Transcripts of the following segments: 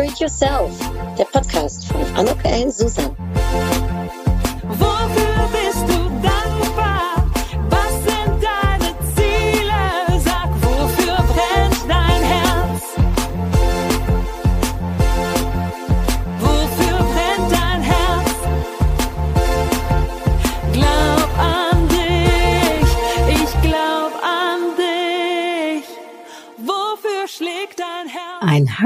Upgrade Yourself, der Podcast von Anok. Susan.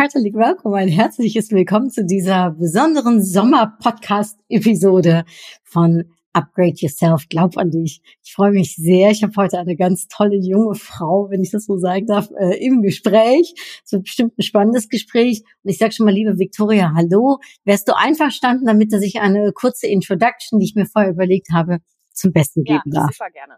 Herzlich willkommen, ein herzliches Willkommen zu dieser besonderen Sommer-Podcast-Episode von Upgrade Yourself. Glaub an dich. Ich freue mich sehr. Ich habe heute eine ganz tolle junge Frau, wenn ich das so sagen darf, äh, im Gespräch. Es wird bestimmt ein spannendes Gespräch. Und ich sage schon mal, liebe Victoria, hallo. Wärst du einverstanden, damit dass ich eine kurze Introduction, die ich mir vorher überlegt habe, zum Besten geben ja, darf? Ja, super gerne.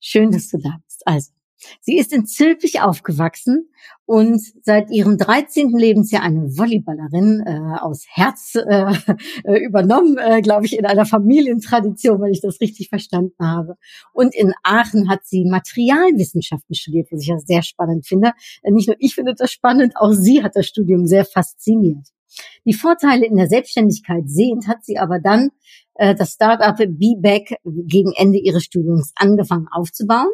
Schön, dass du da bist. Also, Sie ist in Zülpich aufgewachsen und seit ihrem 13. Lebensjahr eine Volleyballerin äh, aus Herz äh, äh, übernommen, äh, glaube ich, in einer Familientradition, wenn ich das richtig verstanden habe. Und in Aachen hat sie Materialwissenschaften studiert, was ich ja sehr spannend finde. Äh, nicht nur ich finde das spannend, auch sie hat das Studium sehr fasziniert. Die Vorteile in der Selbstständigkeit sehend hat sie aber dann äh, das Startup B-Back gegen Ende ihres Studiums angefangen aufzubauen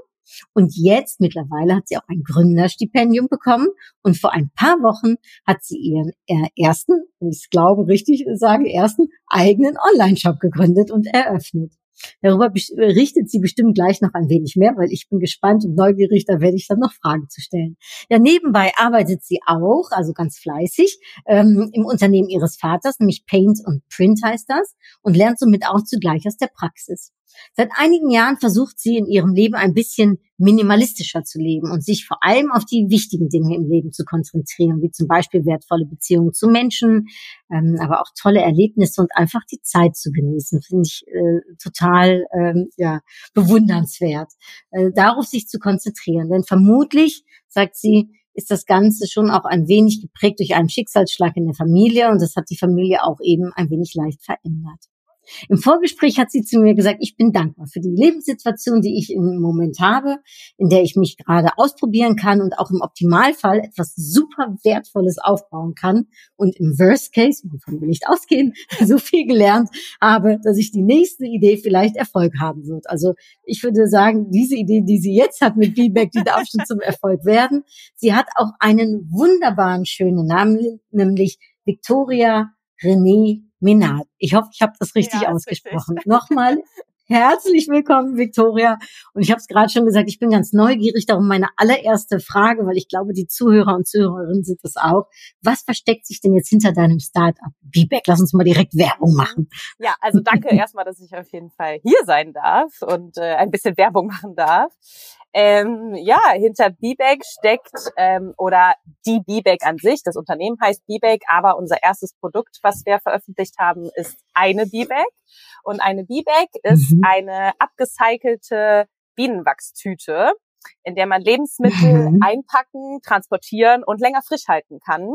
und jetzt mittlerweile hat sie auch ein Gründerstipendium bekommen und vor ein paar Wochen hat sie ihren äh, ersten, ich glaube richtig sage, ersten eigenen Online-Shop gegründet und eröffnet. Darüber berichtet sie bestimmt gleich noch ein wenig mehr, weil ich bin gespannt und neugierig, da werde ich dann noch Fragen zu stellen. Ja, nebenbei arbeitet sie auch, also ganz fleißig, ähm, im Unternehmen ihres Vaters, nämlich Paint und Print heißt das, und lernt somit auch zugleich aus der Praxis. Seit einigen Jahren versucht sie in ihrem Leben ein bisschen minimalistischer zu leben und sich vor allem auf die wichtigen Dinge im Leben zu konzentrieren, wie zum Beispiel wertvolle Beziehungen zu Menschen, ähm, aber auch tolle Erlebnisse und einfach die Zeit zu genießen, finde ich äh, total ähm, ja, bewundernswert, äh, darauf sich zu konzentrieren. Denn vermutlich, sagt sie, ist das Ganze schon auch ein wenig geprägt durch einen Schicksalsschlag in der Familie und das hat die Familie auch eben ein wenig leicht verändert. Im Vorgespräch hat sie zu mir gesagt, ich bin dankbar für die Lebenssituation, die ich im Moment habe, in der ich mich gerade ausprobieren kann und auch im Optimalfall etwas super Wertvolles aufbauen kann und im Worst Case, wovon wir nicht ausgehen, so viel gelernt habe, dass ich die nächste Idee vielleicht Erfolg haben wird. Also ich würde sagen, diese Idee, die sie jetzt hat mit Feedback, die darf schon zum Erfolg werden. Sie hat auch einen wunderbaren, schönen Namen, nämlich Victoria René Minat. Ich hoffe, ich habe das richtig ja, ausgesprochen. Richtig. Nochmal herzlich willkommen, Victoria. Und ich habe es gerade schon gesagt, ich bin ganz neugierig. Darum meine allererste Frage, weil ich glaube, die Zuhörer und Zuhörerinnen sind es auch. Was versteckt sich denn jetzt hinter deinem Startup B-Back? Lass uns mal direkt Werbung machen. Ja, also danke erstmal, dass ich auf jeden Fall hier sein darf und äh, ein bisschen Werbung machen darf. Ähm, ja, hinter B-Bag steckt ähm, oder die B-Bag an sich. Das Unternehmen heißt B-Bag, aber unser erstes Produkt, was wir veröffentlicht haben, ist eine B-Bag. Und eine B-Bag ist mhm. eine abgecycelte Bienenwachstüte, in der man Lebensmittel mhm. einpacken, transportieren und länger frisch halten kann.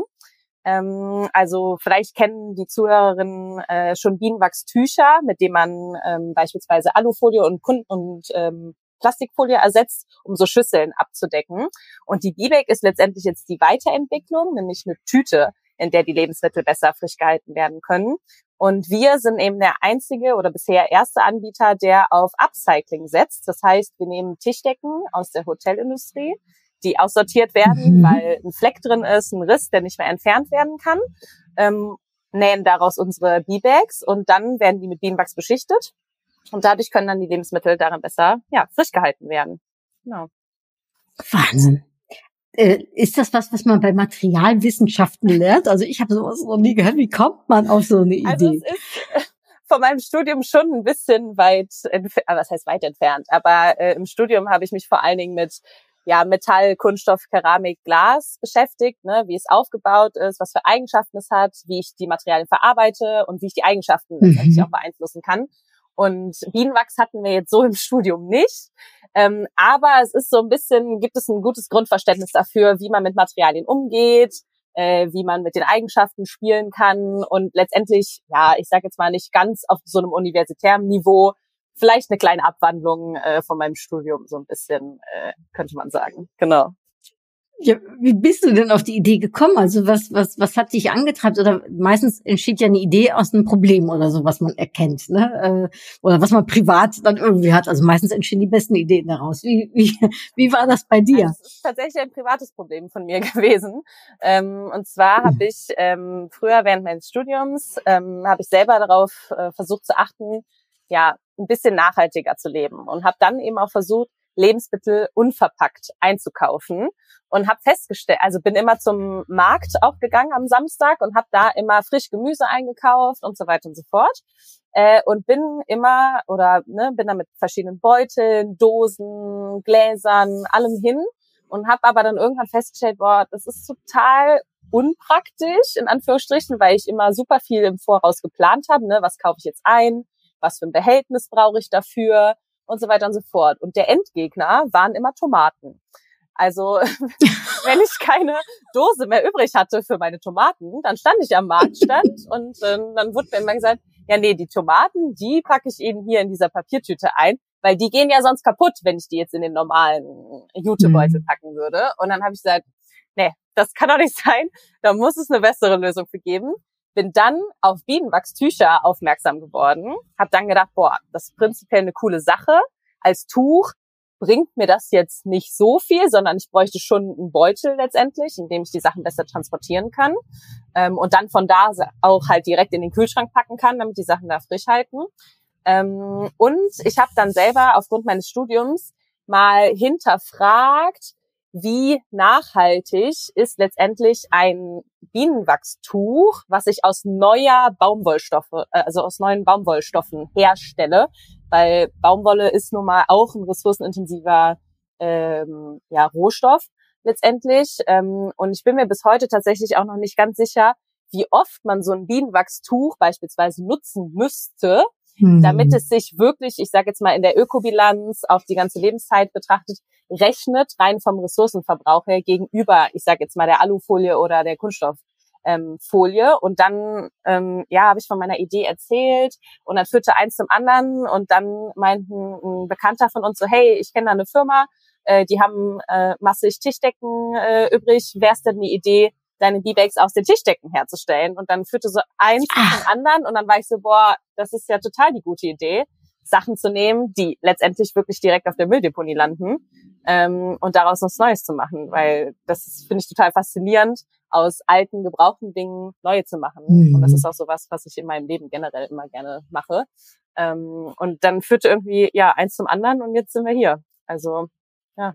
Ähm, also vielleicht kennen die Zuhörerinnen äh, schon Bienenwachstücher, mit denen man ähm, beispielsweise Alufolie und, und ähm, Plastikfolie ersetzt, um so Schüsseln abzudecken. Und die B-Bag ist letztendlich jetzt die Weiterentwicklung, nämlich eine Tüte, in der die Lebensmittel besser frisch gehalten werden können. Und wir sind eben der einzige oder bisher erste Anbieter, der auf Upcycling setzt. Das heißt, wir nehmen Tischdecken aus der Hotelindustrie, die aussortiert werden, mhm. weil ein Fleck drin ist, ein Riss, der nicht mehr entfernt werden kann, ähm, nähen daraus unsere B-Bags und dann werden die mit Beanbags beschichtet und dadurch können dann die Lebensmittel darin besser ja, frisch gehalten werden. Genau. Wahnsinn. Äh, ist das was, was man bei Materialwissenschaften lernt? Also ich habe sowas noch nie gehört. Wie kommt man auf so eine Idee? Also es ist von meinem Studium schon ein bisschen weit, entfernt, äh, was heißt weit entfernt, aber äh, im Studium habe ich mich vor allen Dingen mit ja, Metall, Kunststoff, Keramik, Glas beschäftigt, ne, wie es aufgebaut ist, was für Eigenschaften es hat, wie ich die Materialien verarbeite und wie ich die Eigenschaften mhm. auch beeinflussen kann. Und Bienenwachs hatten wir jetzt so im Studium nicht. Ähm, aber es ist so ein bisschen, gibt es ein gutes Grundverständnis dafür, wie man mit Materialien umgeht, äh, wie man mit den Eigenschaften spielen kann und letztendlich, ja, ich sage jetzt mal nicht ganz auf so einem universitären Niveau, vielleicht eine kleine Abwandlung äh, von meinem Studium, so ein bisschen, äh, könnte man sagen. Genau. Ja, wie bist du denn auf die Idee gekommen? Also was, was, was hat dich angetreibt? Oder meistens entsteht ja eine Idee aus einem Problem oder so, was man erkennt, ne? Äh, oder was man privat dann irgendwie hat. Also meistens entstehen die besten Ideen daraus. Wie, wie, wie war das bei dir? Also, das ist tatsächlich ein privates Problem von mir gewesen. Ähm, und zwar habe ich ähm, früher während meines Studiums ähm, habe ich selber darauf äh, versucht zu achten, ja, ein bisschen nachhaltiger zu leben und habe dann eben auch versucht, Lebensmittel unverpackt einzukaufen und habe festgestellt, also bin immer zum Markt auch gegangen am Samstag und habe da immer frisch Gemüse eingekauft und so weiter und so fort. Äh, und bin immer oder ne, bin da mit verschiedenen Beuteln, Dosen, Gläsern, allem hin und habe aber dann irgendwann festgestellt, boah, das ist total unpraktisch in Anführungsstrichen, weil ich immer super viel im Voraus geplant habe, ne, was kaufe ich jetzt ein, was für ein Behältnis brauche ich dafür und so weiter und so fort. Und der Endgegner waren immer Tomaten. Also wenn ich keine Dose mehr übrig hatte für meine Tomaten, dann stand ich am Marktstand und äh, dann wurde mir immer gesagt, ja nee, die Tomaten, die packe ich eben hier in dieser Papiertüte ein, weil die gehen ja sonst kaputt, wenn ich die jetzt in den normalen Jutebeutel mhm. packen würde. Und dann habe ich gesagt, nee, das kann doch nicht sein, da muss es eine bessere Lösung für geben bin dann auf Bienenwachstücher aufmerksam geworden, habe dann gedacht, boah, das ist prinzipiell eine coole Sache. Als Tuch bringt mir das jetzt nicht so viel, sondern ich bräuchte schon einen Beutel letztendlich, in dem ich die Sachen besser transportieren kann ähm, und dann von da auch halt direkt in den Kühlschrank packen kann, damit die Sachen da frisch halten. Ähm, und ich habe dann selber aufgrund meines Studiums mal hinterfragt, wie nachhaltig ist letztendlich ein Bienenwachstuch, was ich aus neuer Baumwollstoffe, äh, also aus neuen Baumwollstoffen herstelle, weil Baumwolle ist nun mal auch ein ressourcenintensiver ähm, ja, Rohstoff letztendlich. Ähm, und ich bin mir bis heute tatsächlich auch noch nicht ganz sicher, wie oft man so ein Bienenwachstuch beispielsweise nutzen müsste, mhm. damit es sich wirklich, ich sage jetzt mal in der Ökobilanz auf die ganze Lebenszeit betrachtet, rechnet rein vom Ressourcenverbrauch her gegenüber, ich sage jetzt mal der Alufolie oder der Kunststofffolie. Ähm, und dann ähm, ja habe ich von meiner Idee erzählt und dann führte eins zum anderen und dann meinten ein Bekannter von uns so hey ich kenne da eine Firma äh, die haben äh, massig Tischdecken äh, übrig wär's denn die Idee deine B-Bags aus den Tischdecken herzustellen. Und dann führte so eins zum anderen und dann war ich so, boah, das ist ja total die gute Idee, Sachen zu nehmen, die letztendlich wirklich direkt auf der Mülldeponie landen ähm, und daraus was Neues zu machen. Weil das finde ich total faszinierend, aus alten, gebrauchten Dingen neue zu machen. Mhm. Und das ist auch so was, was ich in meinem Leben generell immer gerne mache. Ähm, und dann führte irgendwie ja eins zum anderen und jetzt sind wir hier. Also ja.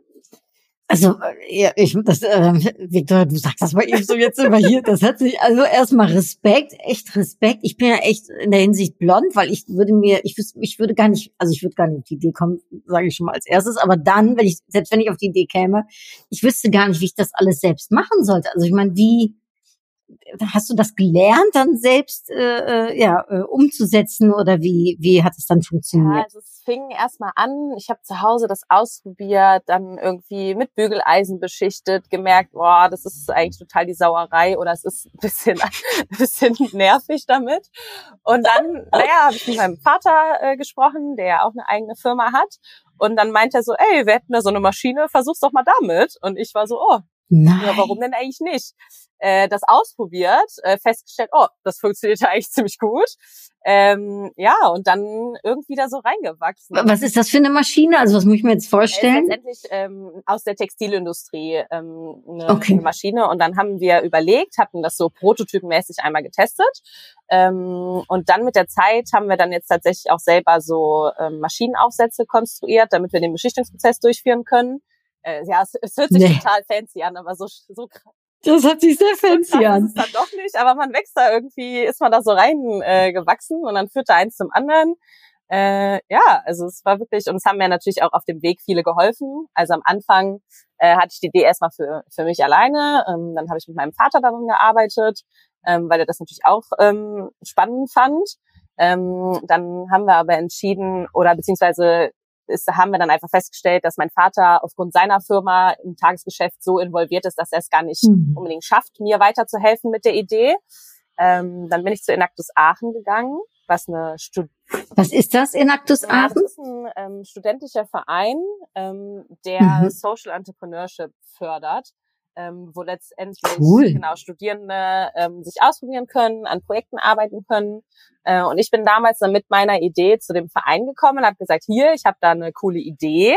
Also, ja, ich, das, äh, Victor, du sagst das mal eben so, jetzt wir hier. Das hat sich, also erstmal Respekt, echt Respekt. Ich bin ja echt in der Hinsicht blond, weil ich würde mir, ich, ich würde gar nicht, also ich würde gar nicht auf die Idee kommen, sage ich schon mal als erstes, aber dann, wenn ich, selbst wenn ich auf die Idee käme, ich wüsste gar nicht, wie ich das alles selbst machen sollte. Also ich meine, wie, hast du das gelernt, dann selbst äh, äh, ja, äh, umzusetzen oder wie, wie hat es dann funktioniert? Ja, also es fing erstmal an, ich habe zu Hause das ausprobiert, dann irgendwie mit Bügeleisen beschichtet, gemerkt, boah, das ist eigentlich total die Sauerei oder es ist ein bisschen, ein bisschen nervig damit. Und dann, naja, habe ich mit meinem Vater äh, gesprochen, der auch eine eigene Firma hat. Und dann meinte er so, ey, wir hätten da so eine Maschine, versuch's doch mal damit. Und ich war so, oh, Nein. Ja, warum denn eigentlich nicht? Äh, das ausprobiert, äh, festgestellt, oh, das funktioniert ja eigentlich ziemlich gut. Ähm, ja, und dann irgendwie da so reingewachsen. Was ist das für eine Maschine? Also was muss ich mir jetzt vorstellen? letztendlich ähm, aus der Textilindustrie ähm, eine, okay. Maschine. Und dann haben wir überlegt, hatten das so prototypenmäßig einmal getestet. Ähm, und dann mit der Zeit haben wir dann jetzt tatsächlich auch selber so ähm, Maschinenaufsätze konstruiert, damit wir den Beschichtungsprozess durchführen können. Äh, ja, es, es hört sich nee. total fancy an, aber so, so das hat sich sehr fancy an. Ist dann doch nicht, aber man wächst da irgendwie, ist man da so rein äh, gewachsen und dann führte eins zum anderen. Äh, ja, also es war wirklich, und es haben mir natürlich auch auf dem Weg viele geholfen. Also am Anfang äh, hatte ich die Idee erstmal für, für mich alleine. Ähm, dann habe ich mit meinem Vater daran gearbeitet, ähm, weil er das natürlich auch ähm, spannend fand. Ähm, dann haben wir aber entschieden, oder beziehungsweise ist, haben wir dann einfach festgestellt, dass mein Vater aufgrund seiner Firma im Tagesgeschäft so involviert ist, dass er es gar nicht mhm. unbedingt schafft, mir weiterzuhelfen mit der Idee. Ähm, dann bin ich zu Enactus Aachen gegangen, was eine Stud Was ist das, Enactus Aachen? das ist ein ähm, studentischer Verein, ähm, der mhm. Social Entrepreneurship fördert. Ähm, wo letztendlich Cool. genau Studierende ähm, sich ausprobieren können, an Projekten arbeiten können. Äh, und ich bin damals dann mit meiner Idee zu dem Verein gekommen und habe gesagt, hier, ich habe da eine coole Idee.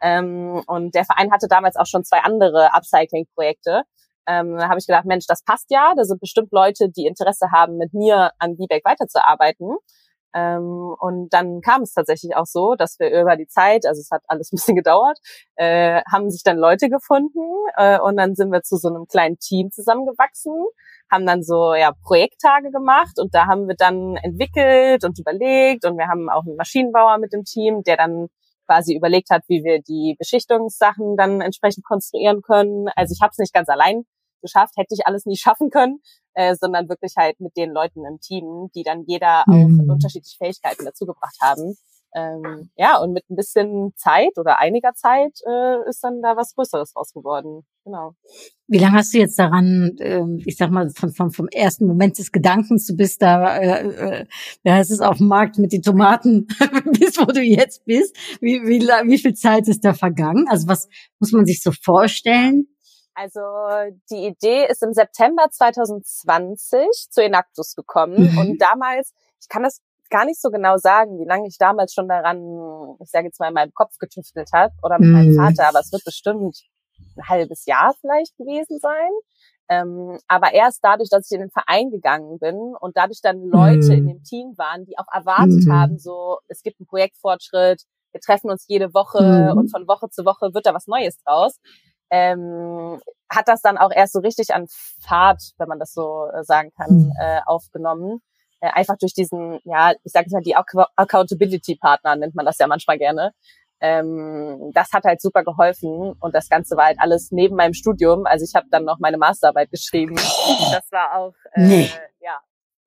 Ähm, und der Verein hatte damals auch schon zwei andere Upcycling-Projekte. Ähm, da habe ich gedacht, Mensch, das passt ja. Da sind bestimmt Leute, die Interesse haben, mit mir an B-Bag weiterzuarbeiten. Ähm, und dann kam es tatsächlich auch so, dass wir über die Zeit, also es hat alles ein bisschen gedauert, äh, haben sich dann Leute gefunden äh, und dann sind wir zu so einem kleinen Team zusammengewachsen, haben dann so ja Projekttage gemacht und da haben wir dann entwickelt und überlegt und wir haben auch einen Maschinenbauer mit dem Team, der dann quasi überlegt hat, wie wir die Beschichtungssachen dann entsprechend konstruieren können. Also ich habe es nicht ganz allein geschafft, hätte ich alles nie schaffen können, äh, sondern wirklich halt mit den Leuten im Team, die dann jeder auch Mhm. unterschiedliche Fähigkeiten dazugebracht haben. Ähm, ja, und mit ein bisschen Zeit oder einiger Zeit äh, ist dann da was Größeres raus geworden. Genau. Wie lange hast du jetzt daran, ähm, ich sag mal, von, von, vom ersten Moment des Gedankens, du bist da, äh, äh, heißt es, auf dem Markt mit den Tomaten, bis wo du jetzt bist, wie, wie, wie viel Zeit ist da vergangen? Also was muss man sich so vorstellen? Also die Idee ist im September 2020 zu Enactus gekommen Mhm. und damals, ich kann das gar nicht so genau sagen, wie lange ich damals schon daran, ich sage jetzt mal, in meinem Kopf getüftelt habe oder mit meinem Mhm. Vater, aber es wird bestimmt ein halbes Jahr vielleicht gewesen sein. Ähm, aber erst dadurch, dass ich in den Verein gegangen bin und dadurch dann Leute Mhm. in dem Team waren, die auch erwartet Mhm. haben, so es gibt einen Projektfortschritt, wir treffen uns jede Woche Mhm. und von Woche zu Woche wird da was Neues draus. Ähm, hat das dann auch erst so richtig an Fahrt, wenn man das so äh, sagen kann, Mhm. äh, aufgenommen. Äh, einfach durch diesen, ja, ich sage mal, die Ac Accountability-Partner nennt man das ja manchmal gerne. Ähm, das hat halt super geholfen und das Ganze war halt alles neben meinem Studium. Also ich habe dann noch meine Masterarbeit geschrieben. Das war auch, äh, Nee.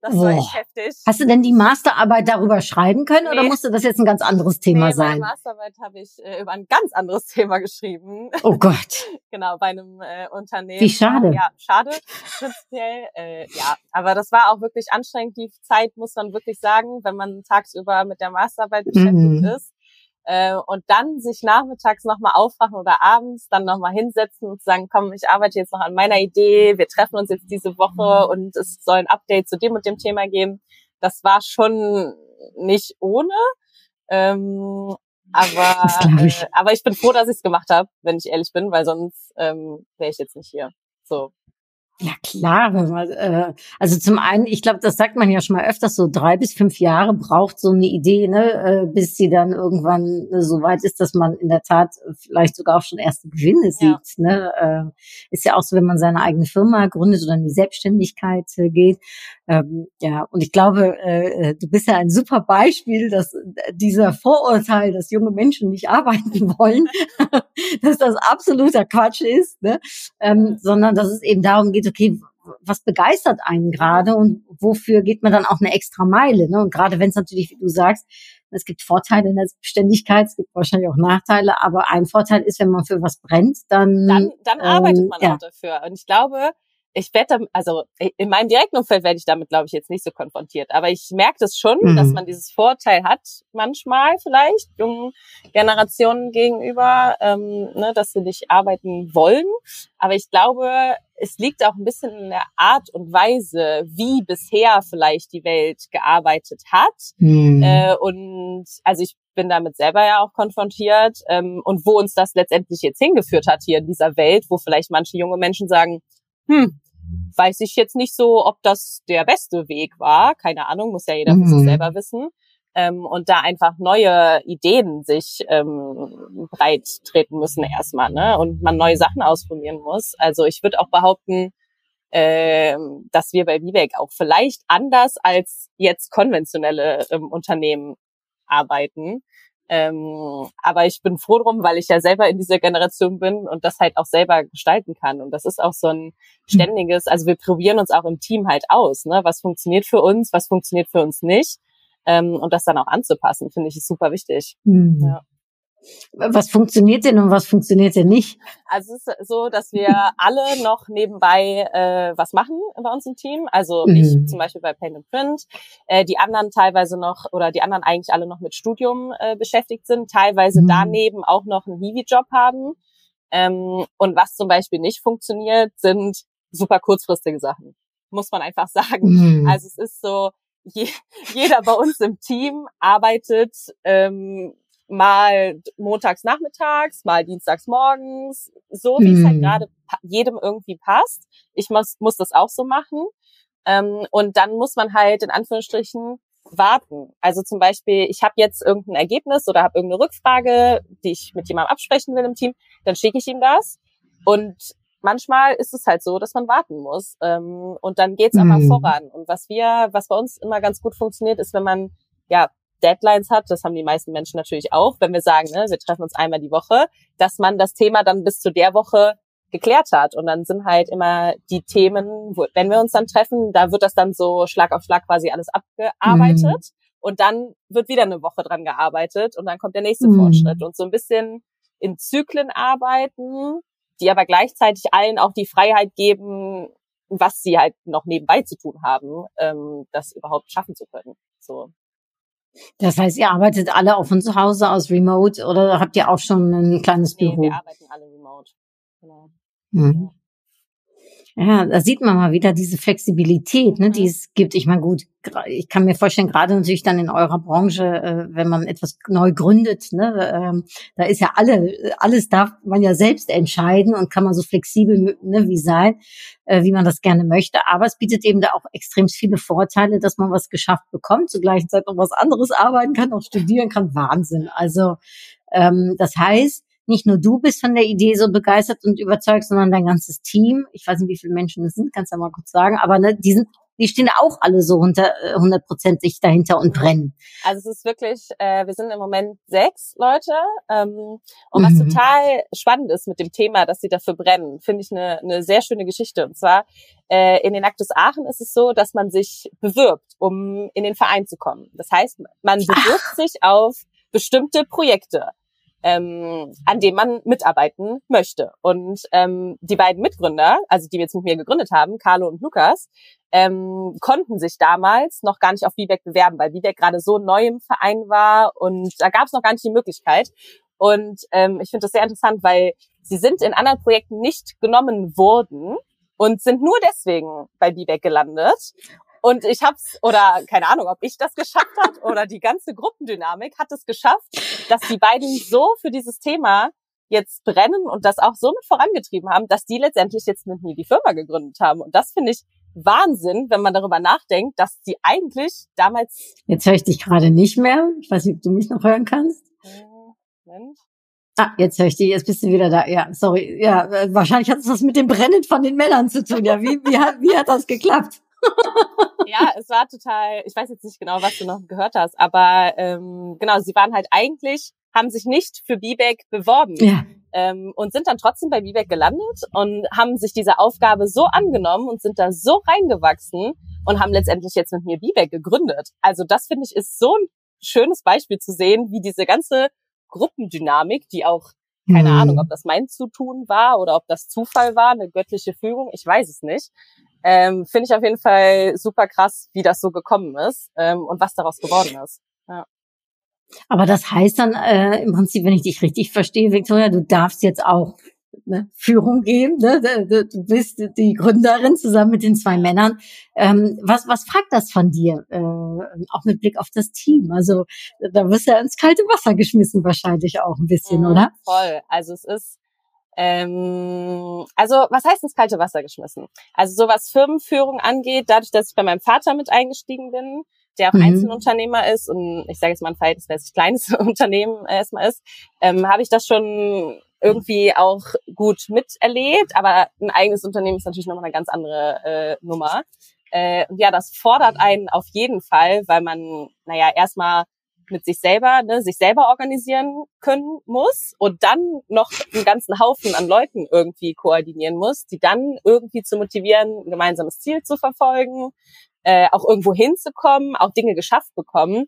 Das war echt heftig. Hast du denn die Masterarbeit darüber schreiben können oder Nee. musste das jetzt ein ganz anderes Thema nee, sein? Meine Masterarbeit habe ich äh, über ein ganz anderes Thema geschrieben. Oh Gott. genau, bei einem äh, Unternehmen. Wie schade. Ja, schade, prinzipiell. Äh, ja, aber das war auch wirklich anstrengend. Die Zeit muss man wirklich sagen, wenn man tagsüber mit der Masterarbeit beschäftigt Mhm. ist. Äh, und dann sich nachmittags nochmal aufwachen oder abends dann nochmal hinsetzen und sagen, komm, ich arbeite jetzt noch an meiner Idee, wir treffen uns jetzt diese Woche Mhm. und es soll ein Update zu dem und dem Thema geben. Das war schon nicht ohne. Ähm, aber, ich. Äh, aber ich bin froh, dass ich es gemacht habe, wenn ich ehrlich bin, weil sonst ähm, wäre ich jetzt nicht hier. So. Ja klar, wenn man, äh, also zum einen, ich glaube, das sagt man ja schon mal öfters, so drei bis fünf Jahre braucht so eine Idee, ne, äh, bis sie dann irgendwann äh, so weit ist, dass man in der Tat vielleicht sogar auch schon erste Gewinne Ja. sieht. Ne? Äh, ist ja auch so, wenn man seine eigene Firma gründet oder in die Selbstständigkeit äh, geht. Ähm, ja, und ich glaube, äh, äh, du bist ja ein super Beispiel, dass äh, dieser Vorurteil, dass junge Menschen nicht arbeiten wollen, dass das absoluter Quatsch ist, ne? ähm, sondern dass es eben darum geht, okay, was begeistert einen gerade und wofür geht man dann auch eine extra Meile? Ne? Und gerade wenn es natürlich, wie du sagst, es gibt Vorteile in der Selbstständigkeit, es gibt wahrscheinlich auch Nachteile, aber ein Vorteil ist, wenn man für was brennt, dann, Dann, dann arbeitet ähm, man ja. auch dafür. Und ich glaube, ich werde, also in meinem direkten Umfeld werde ich damit, glaube ich, jetzt nicht so konfrontiert. Aber ich merke das schon, Mhm. dass man dieses Vorteil hat, manchmal vielleicht jungen Generationen gegenüber, ähm, ne, dass sie nicht arbeiten wollen. Aber ich glaube, es liegt auch ein bisschen in der Art und Weise, wie bisher vielleicht die Welt gearbeitet hat. Hm. Äh, und also ich bin damit selber ja auch konfrontiert ähm, und wo uns das letztendlich jetzt hingeführt hat hier in dieser Welt, wo vielleicht manche junge Menschen sagen, hm, weiß ich jetzt nicht so, ob das der beste Weg war. Keine Ahnung, muss ja jeder für sich Mhm. selber wissen. Ähm, und da einfach neue Ideen sich ähm, breit treten müssen erstmal, ne? Und man neue Sachen ausprobieren muss. Also ich würde auch behaupten, ähm, dass wir bei Vibec auch vielleicht anders als jetzt konventionelle ähm, Unternehmen arbeiten. Ähm, aber ich bin froh drum, weil ich ja selber in dieser Generation bin und das halt auch selber gestalten kann. Und das ist auch so ein ständiges, also wir probieren uns auch im Team halt aus, ne? Was funktioniert für uns, was funktioniert für uns nicht. Ähm, und das dann auch anzupassen, finde ich, ist super wichtig. Hm. Ja. Was funktioniert denn und was funktioniert denn nicht? Also es ist so, dass wir alle noch nebenbei äh, was machen bei uns im Team. Also Mhm. ich zum Beispiel bei Paint and Print, äh, die anderen teilweise noch oder die anderen eigentlich alle noch mit Studium äh, beschäftigt sind, teilweise Mhm. daneben auch noch einen Hiwi-Job haben. Ähm, und was zum Beispiel nicht funktioniert, sind super kurzfristige Sachen. Muss man einfach sagen. Mhm. Also es ist so, je, jeder bei uns im Team arbeitet ähm, mal montags nachmittags, mal dienstags morgens, so wie mhm. es halt mhm. gerade jedem irgendwie passt. Ich muss, muss das auch so machen. Ähm, und dann muss man halt in Anführungsstrichen warten. Also zum Beispiel, ich habe jetzt irgendein Ergebnis oder habe irgendeine Rückfrage, die ich mit jemandem absprechen will im Team, dann schicke ich ihm das. Und manchmal ist es halt so, dass man warten muss. Ähm, und dann geht's mhm. aber voran. Und was wir, was bei uns immer ganz gut funktioniert, ist, wenn man ja Deadlines hat, das haben die meisten Menschen natürlich auch, wenn wir sagen, ne, wir treffen uns einmal die Woche, dass man das Thema dann bis zu der Woche geklärt hat. Und dann sind halt immer die Themen, wo, wenn wir uns dann treffen, da wird das dann so Schlag auf Schlag quasi alles abgearbeitet. Mhm. Und dann wird wieder eine Woche dran gearbeitet und dann kommt der nächste mhm. Fortschritt. Und so ein bisschen in Zyklen arbeiten, die aber gleichzeitig allen auch die Freiheit geben, was sie halt noch nebenbei zu tun haben, ähm, das überhaupt schaffen zu können. So. Das heißt, ihr arbeitet alle auch von zu Hause aus remote oder habt ihr auch schon ein kleines Büro? Nee, wir arbeiten alle remote. Genau. Mhm. Ja, da sieht man mal wieder diese Flexibilität, ne, die mhm. es gibt. Ich meine, gut, ich kann mir vorstellen, gerade natürlich dann in eurer Branche, äh, wenn man etwas neu gründet, ne, ähm, da ist ja alle, alles darf man ja selbst entscheiden und kann man so flexibel ne, wie sein, äh, wie man das gerne möchte. Aber es bietet eben da auch extrem viele Vorteile, dass man was geschafft bekommt, zur gleichen Zeit noch was anderes arbeiten kann, auch studieren kann. Wahnsinn. Also ähm, das heißt, nicht nur du bist von der Idee so begeistert und überzeugt, sondern dein ganzes Team. Ich weiß nicht, wie viele Menschen es sind, kannst du ja mal kurz sagen, aber ne, die sind die stehen auch alle so äh, hundertprozentig dahinter und brennen. Also es ist wirklich, äh, wir sind im Moment sechs Leute ähm, und was mhm. total spannend ist mit dem Thema, dass sie dafür brennen, finde ich eine, eine sehr schöne Geschichte. Und zwar äh, in den Actus Aachen ist es so, dass man sich bewirbt, um in den Verein zu kommen. Das heißt, man bewirbt Ach. sich auf bestimmte Projekte ähm, an dem man mitarbeiten möchte. Und ähm, die beiden Mitgründer, also die wir jetzt mit mir gegründet haben, Carlo und Lukas, ähm, konnten sich damals noch gar nicht auf Vibeck bewerben, weil Vibeck gerade so neu im Verein war und da gab es noch gar nicht die Möglichkeit. Und ähm, ich finde das sehr interessant, weil sie sind in anderen Projekten nicht genommen worden und sind nur deswegen bei Vibeck gelandet. Und ich hab's, oder keine Ahnung, ob ich das geschafft hat oder die ganze Gruppendynamik hat es geschafft, dass die beiden so für dieses Thema jetzt brennen und das auch so mit vorangetrieben haben, dass die letztendlich jetzt mit mir die Firma gegründet haben. Und das finde ich Wahnsinn, wenn man darüber nachdenkt, dass sie eigentlich damals. Jetzt höre ich dich gerade nicht mehr. Ich weiß nicht, ob du mich noch hören kannst. Moment. Ah, jetzt höre ich dich, jetzt bist du wieder da. Ja, sorry. Ja, äh, wahrscheinlich hat es was mit dem Brennen von den Männern zu tun. Ja, wie, wie, hat, wie hat das geklappt? Ja, es war total, ich weiß jetzt nicht genau, was du noch gehört hast, aber ähm, genau, sie waren halt eigentlich, haben sich nicht für B-Bag beworben. Ja. Ähm, und sind dann trotzdem bei B-Bag gelandet und haben sich diese Aufgabe so angenommen und sind da so reingewachsen und haben letztendlich jetzt mit mir B-Bag gegründet. Also das finde ich ist so ein schönes Beispiel zu sehen, wie diese ganze Gruppendynamik, die auch keine mhm. Ahnung, ob das mein Zutun war oder ob das Zufall war, eine göttliche Führung, ich weiß es nicht. Ähm, Finde ich auf jeden Fall super krass, wie das so gekommen ist ähm, und was daraus geworden ist. Ja. Aber das heißt dann äh, im Prinzip, wenn ich dich richtig verstehe, Victoria, du darfst jetzt auch ne, Führung geben. Ne? Du bist die Gründerin zusammen mit den zwei Männern. Ähm, was, was fragt das von dir? Äh, auch mit Blick auf das Team. Also da wirst du ja ins kalte Wasser geschmissen wahrscheinlich auch ein bisschen, mhm, oder? Voll. Also es ist ähm, also was heißt ins kalte Wasser geschmissen? Also so was Firmenführung angeht, dadurch, dass ich bei meinem Vater mit eingestiegen bin, der auch mhm. Einzelunternehmer ist und ich sage jetzt mal ein verhältnismäßig kleines Unternehmen erstmal ist, ähm, habe ich das schon irgendwie auch gut miterlebt, aber ein eigenes Unternehmen ist natürlich nochmal eine ganz andere äh, Nummer. Äh, ja, das fordert einen auf jeden Fall, weil man, naja, erstmal mit sich selber, ne, sich selber organisieren können muss und dann noch einen ganzen Haufen an Leuten irgendwie koordinieren muss, die dann irgendwie zu motivieren, ein gemeinsames Ziel zu verfolgen, äh, auch irgendwo hinzukommen, auch Dinge geschafft bekommen.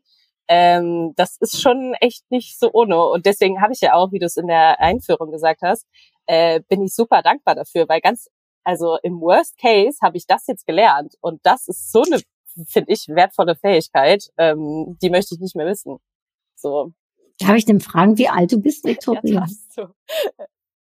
Ähm, das ist schon echt nicht so ohne. Und deswegen habe ich ja auch, wie du es in der Einführung gesagt hast, äh, bin ich super dankbar dafür, weil ganz, also im Worst Case habe ich das jetzt gelernt. Und das ist so eine finde ich, wertvolle Fähigkeit. Ähm, die möchte ich nicht mehr wissen. So. Darf ich denn fragen, wie alt du bist, Victoria? Ja,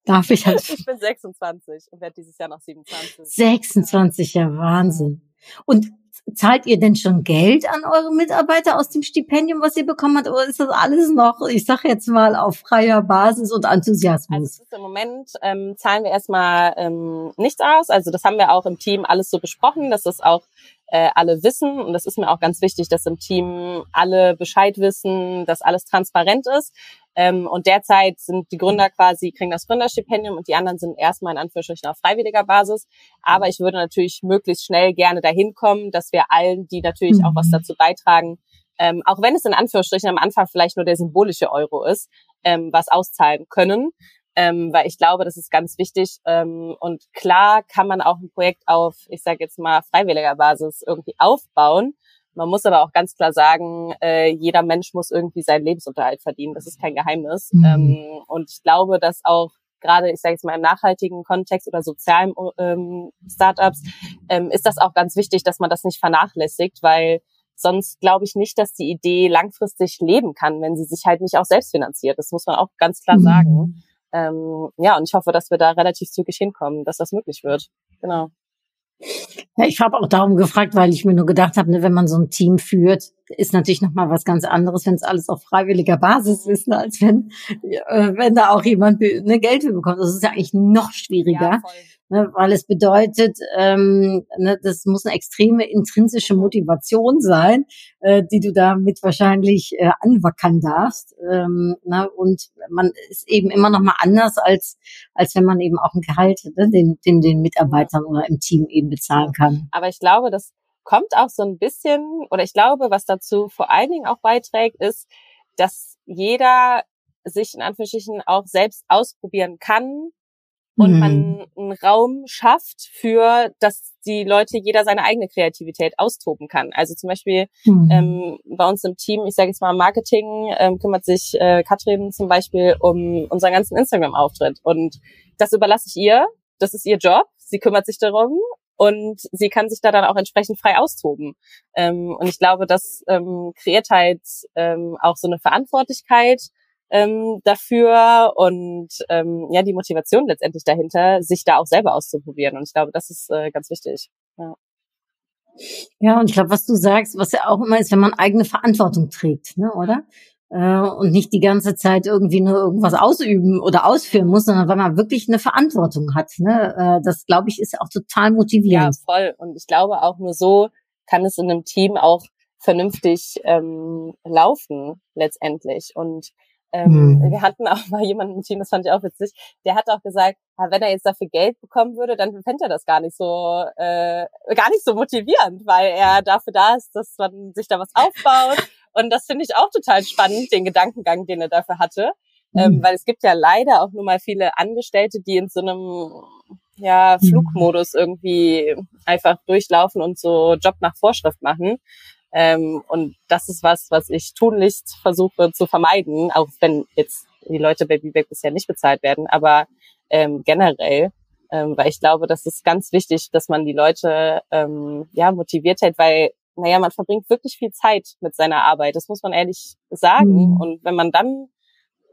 Darf ich halt? Ich bin 26 und werde dieses Jahr noch 27. 26, ja Wahnsinn. Und zahlt ihr denn schon Geld an eure Mitarbeiter aus dem Stipendium, was ihr bekommen habt, oder ist das alles noch, ich sage jetzt mal, auf freier Basis und Enthusiasmus? Also im Moment ähm, zahlen wir erstmal ähm, nichts aus. Also das haben wir auch im Team alles so besprochen, dass das auch äh, alle wissen. Und das ist mir auch ganz wichtig, dass im Team alle Bescheid wissen, dass alles transparent ist. Ähm, und derzeit sind die Gründer quasi, kriegen das Gründerstipendium und die anderen sind erstmal in Anführungsstrichen auf freiwilliger Basis. Aber ich würde natürlich möglichst schnell gerne dahin kommen, dass wir allen, die natürlich auch was mhm. dazu beitragen, ähm, auch wenn es in Anführungsstrichen am Anfang vielleicht nur der symbolische Euro ist, ähm, was auszahlen können. Ähm, weil ich glaube, das ist ganz wichtig. Ähm, und klar kann man auch ein Projekt auf, ich sage jetzt mal, freiwilliger Basis irgendwie aufbauen. Man muss aber auch ganz klar sagen, äh, jeder Mensch muss irgendwie seinen Lebensunterhalt verdienen. Das ist kein Geheimnis. Mhm. Ähm, und ich glaube, dass auch gerade, ich sage jetzt mal im nachhaltigen Kontext oder sozialen ähm, Startups, ähm, ist das auch ganz wichtig, dass man das nicht vernachlässigt, weil sonst glaube ich nicht, dass die Idee langfristig leben kann, wenn sie sich halt nicht auch selbst finanziert. Das muss man auch ganz klar mhm. sagen. Ähm, ja, und ich hoffe, dass wir da relativ zügig hinkommen, dass das möglich wird. Genau. Ja, ich habe auch darum gefragt, weil ich mir nur gedacht habe, ne, wenn man so ein Team führt, ist natürlich noch mal was ganz anderes, wenn es alles auf freiwilliger Basis ist, ne, als wenn äh, wenn da auch jemand ne, Geld für bekommt. Das ist ja eigentlich noch schwieriger. Ja, ne, weil es bedeutet, ähm, ne, das muss eine extreme intrinsische Motivation sein, äh, die du damit wahrscheinlich äh, anwackern darfst. Ähm, ne, und man ist eben immer noch mal anders als als wenn man eben auch ein Gehalt ne, den, den den Mitarbeitern oder im Team eben bezahlen kann. Aber ich glaube, das kommt auch so ein bisschen, oder ich glaube, was dazu vor allen Dingen auch beiträgt, ist, dass jeder sich in Anführungsstrichen auch selbst ausprobieren kann und mhm. man einen Raum schafft für, dass die Leute jeder seine eigene Kreativität austoben kann. Also zum Beispiel mhm. ähm, bei uns im Team, ich sage jetzt mal Marketing, ähm, kümmert sich äh, Katrin zum Beispiel um unseren ganzen Instagram-Auftritt und das überlasse ich ihr. Das ist ihr Job. Sie kümmert sich darum und sie kann sich da dann auch entsprechend frei austoben. Ähm, und ich glaube, das ähm, kreiert halt ähm, auch so eine Verantwortlichkeit ähm, dafür und ähm, ja die Motivation letztendlich dahinter, sich da auch selber auszuprobieren. Und ich glaube, das ist äh, ganz wichtig. Ja. Ja, und ich glaube, was du sagst, was ja auch immer ist, wenn man eigene Verantwortung trägt, ne, oder? Äh, und nicht die ganze Zeit irgendwie nur irgendwas ausüben oder ausführen muss, sondern weil man wirklich eine Verantwortung hat. Ne? Äh, das, glaube ich, ist auch total motivierend. Ja, voll. Und ich glaube auch nur so kann es in einem Team auch vernünftig ähm, laufen letztendlich. Und ähm, mhm. Wir hatten auch mal jemanden im Team, das fand ich auch witzig, der hat auch gesagt, wenn er jetzt dafür Geld bekommen würde, dann fände er das gar nicht so, äh, gar nicht so motivierend, weil er dafür da ist, dass man sich da was aufbaut. Und das finde ich auch total spannend, den Gedankengang, den er dafür hatte. Mhm. Ähm, weil es gibt ja leider auch nur mal viele Angestellte, die in so einem ja, mhm. Flugmodus irgendwie einfach durchlaufen und so Job nach Vorschrift machen. Ähm, und das ist was, was ich tunlichst versuche zu vermeiden, auch wenn jetzt die Leute bei Bibeck bisher nicht bezahlt werden, aber ähm, generell, ähm, weil ich glaube, das ist ganz wichtig, dass man die Leute ähm, ja motiviert hält, weil naja, man verbringt wirklich viel Zeit mit seiner Arbeit, das muss man ehrlich sagen. Mhm. Und wenn man dann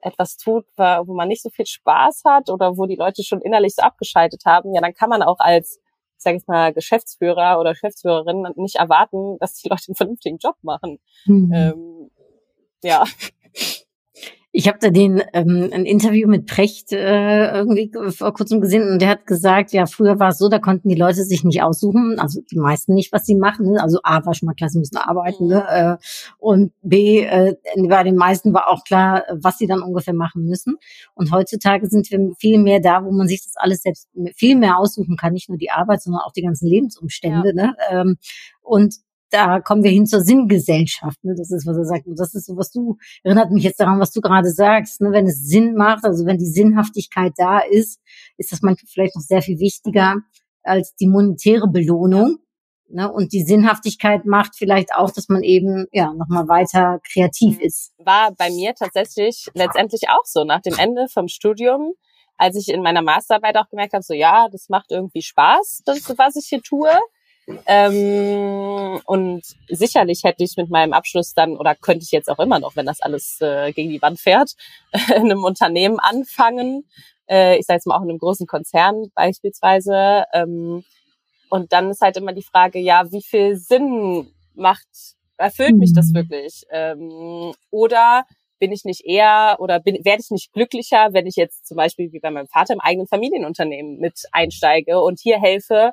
etwas tut, wo man nicht so viel Spaß hat oder wo die Leute schon innerlich so abgeschaltet haben, ja, dann kann man auch als sage ich mal, Geschäftsführer oder Geschäftsführerin nicht erwarten, dass die Leute einen vernünftigen Job machen. Mhm. Ähm, ja. Ich habe da den ähm, ein Interview mit Precht äh, irgendwie vor kurzem gesehen und der hat gesagt, ja, früher war es so, da konnten die Leute sich nicht aussuchen, also die meisten nicht, was sie machen. Ne? Also A war schon mal klar, sie müssen arbeiten, ne? Äh, und B, äh, bei den meisten war auch klar, was sie dann ungefähr machen müssen. Und heutzutage sind wir viel mehr da, wo man sich das alles selbst viel mehr aussuchen kann, nicht nur die Arbeit, sondern auch die ganzen Lebensumstände. Ja. Ne? Ähm, und da kommen wir hin zur Sinngesellschaft. Ne? Das ist, was er sagt. Und das ist so, was du, erinnert mich jetzt daran, was du gerade sagst. Ne? Wenn es Sinn macht, also wenn die Sinnhaftigkeit da ist, ist das manchmal vielleicht noch sehr viel wichtiger als die monetäre Belohnung. Ne? Und die Sinnhaftigkeit macht vielleicht auch, dass man eben ja nochmal weiter kreativ ist. War bei mir tatsächlich letztendlich auch so. Nach dem Ende vom Studium als ich in meiner Masterarbeit auch gemerkt habe, so ja, das macht irgendwie Spaß, das, was ich hier tue. Ähm, und sicherlich hätte ich mit meinem Abschluss dann, oder könnte ich jetzt auch immer noch, wenn das alles äh, gegen die Wand fährt, in einem Unternehmen anfangen. Äh, ich sage jetzt mal auch in einem großen Konzern beispielsweise. Ähm, und dann ist halt immer die Frage, ja, wie viel Sinn macht, erfüllt mich das mhm. wirklich? Ähm, oder bin ich nicht eher oder bin, werde ich nicht glücklicher, wenn ich jetzt zum Beispiel wie bei meinem Vater im eigenen Familienunternehmen mit einsteige und hier helfe,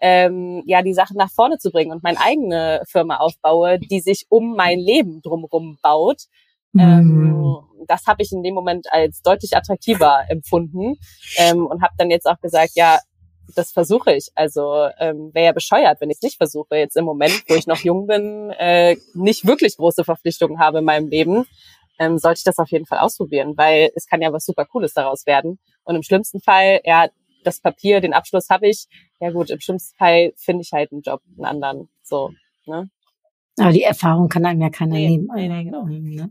ähm, ja, die Sachen nach vorne zu bringen und meine eigene Firma aufbaue, die sich um mein Leben drumherum baut. Mhm. Ähm, das habe ich in dem Moment als deutlich attraktiver empfunden ähm, und habe dann jetzt auch gesagt, ja, das versuche ich. Also ähm, wäre ja bescheuert, wenn ich es nicht versuche. Jetzt im Moment, wo ich noch jung bin, äh, nicht wirklich große Verpflichtungen habe in meinem Leben, ähm, sollte ich das auf jeden Fall ausprobieren, weil es kann ja was super Cooles daraus werden. Und im schlimmsten Fall, ja, das Papier, den Abschluss habe ich. Ja gut, im schlimmsten Fall finde ich halt einen Job, einen anderen. So, ne? Aber die Erfahrung kann einem ja keiner nee, nehmen. Nee, nee, genau. Ne?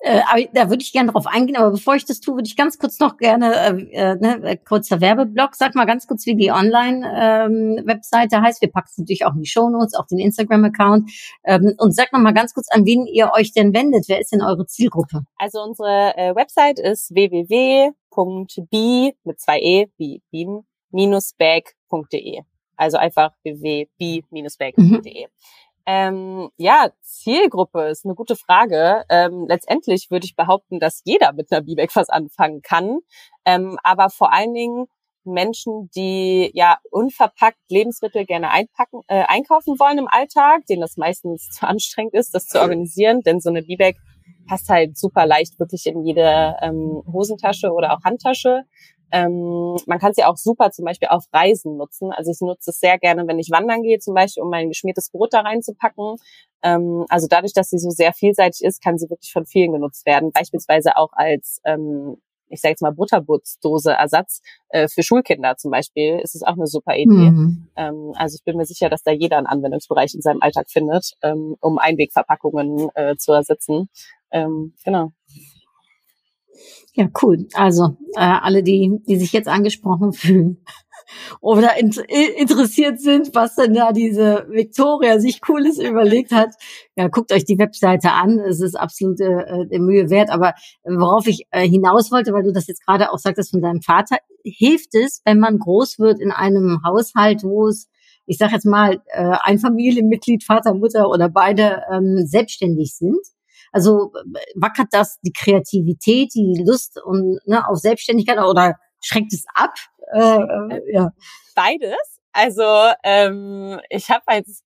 Äh, aber da würde ich gerne drauf eingehen. Aber bevor ich das tue, würde ich ganz kurz noch gerne, äh, äh ne, äh, kurzer Werbeblock. Sag mal ganz kurz, wie die Online-Webseite ähm, heißt. Wir packen es natürlich auch in die Show Notes, auch den Instagram-Account. Ähm, und sag noch mal ganz kurz, an wen ihr euch denn wendet. Wer ist denn eure Zielgruppe? Also unsere äh, Website ist www.b mit zwei e wie beam bag.de. Also einfach www.b-bag.de. Mhm. Ähm, ja, Zielgruppe ist eine gute Frage. Ähm, letztendlich würde ich behaupten, dass jeder mit einer B-Bag was anfangen kann. Ähm, aber vor allen Dingen Menschen, die ja unverpackt Lebensmittel gerne einpacken, äh, einkaufen wollen im Alltag, denen das meistens zu anstrengend ist, das zu organisieren, denn so eine B-Bag passt halt super leicht wirklich in jede ähm, Hosentasche oder auch Handtasche. Ähm, man kann sie auch super zum Beispiel auf Reisen nutzen. Also ich nutze es sehr gerne, wenn ich wandern gehe, zum Beispiel, um mein geschmiertes Brot da reinzupacken. Ähm, also dadurch, dass sie so sehr vielseitig ist, kann sie wirklich von vielen genutzt werden. Beispielsweise auch als, ähm, ich sage jetzt mal, Butterbrotdose Ersatz äh, für Schulkinder zum Beispiel. Ist es auch eine super Idee. Mhm. Ähm, also ich bin mir sicher, dass da jeder einen Anwendungsbereich in seinem Alltag findet, ähm, um Einwegverpackungen äh, zu ersetzen. Ähm, genau. Ja, cool. Also äh, alle, die, die sich jetzt angesprochen fühlen oder in, interessiert sind, was denn da diese Victoria sich Cooles überlegt hat, ja, guckt euch die Webseite an. Es ist absolut äh, der Mühe wert. Aber worauf ich äh, hinaus wollte, weil du das jetzt gerade auch sagtest von deinem Vater, hilft es, wenn man groß wird in einem Haushalt, wo es ich sage jetzt mal, äh, ein Familienmitglied, Vater, Mutter oder beide ähm, selbstständig sind, also wackert das die Kreativität, die Lust und ne, auf Selbstständigkeit oder schränkt es ab? Äh, äh, ja. Beides. Also ähm, ich habe als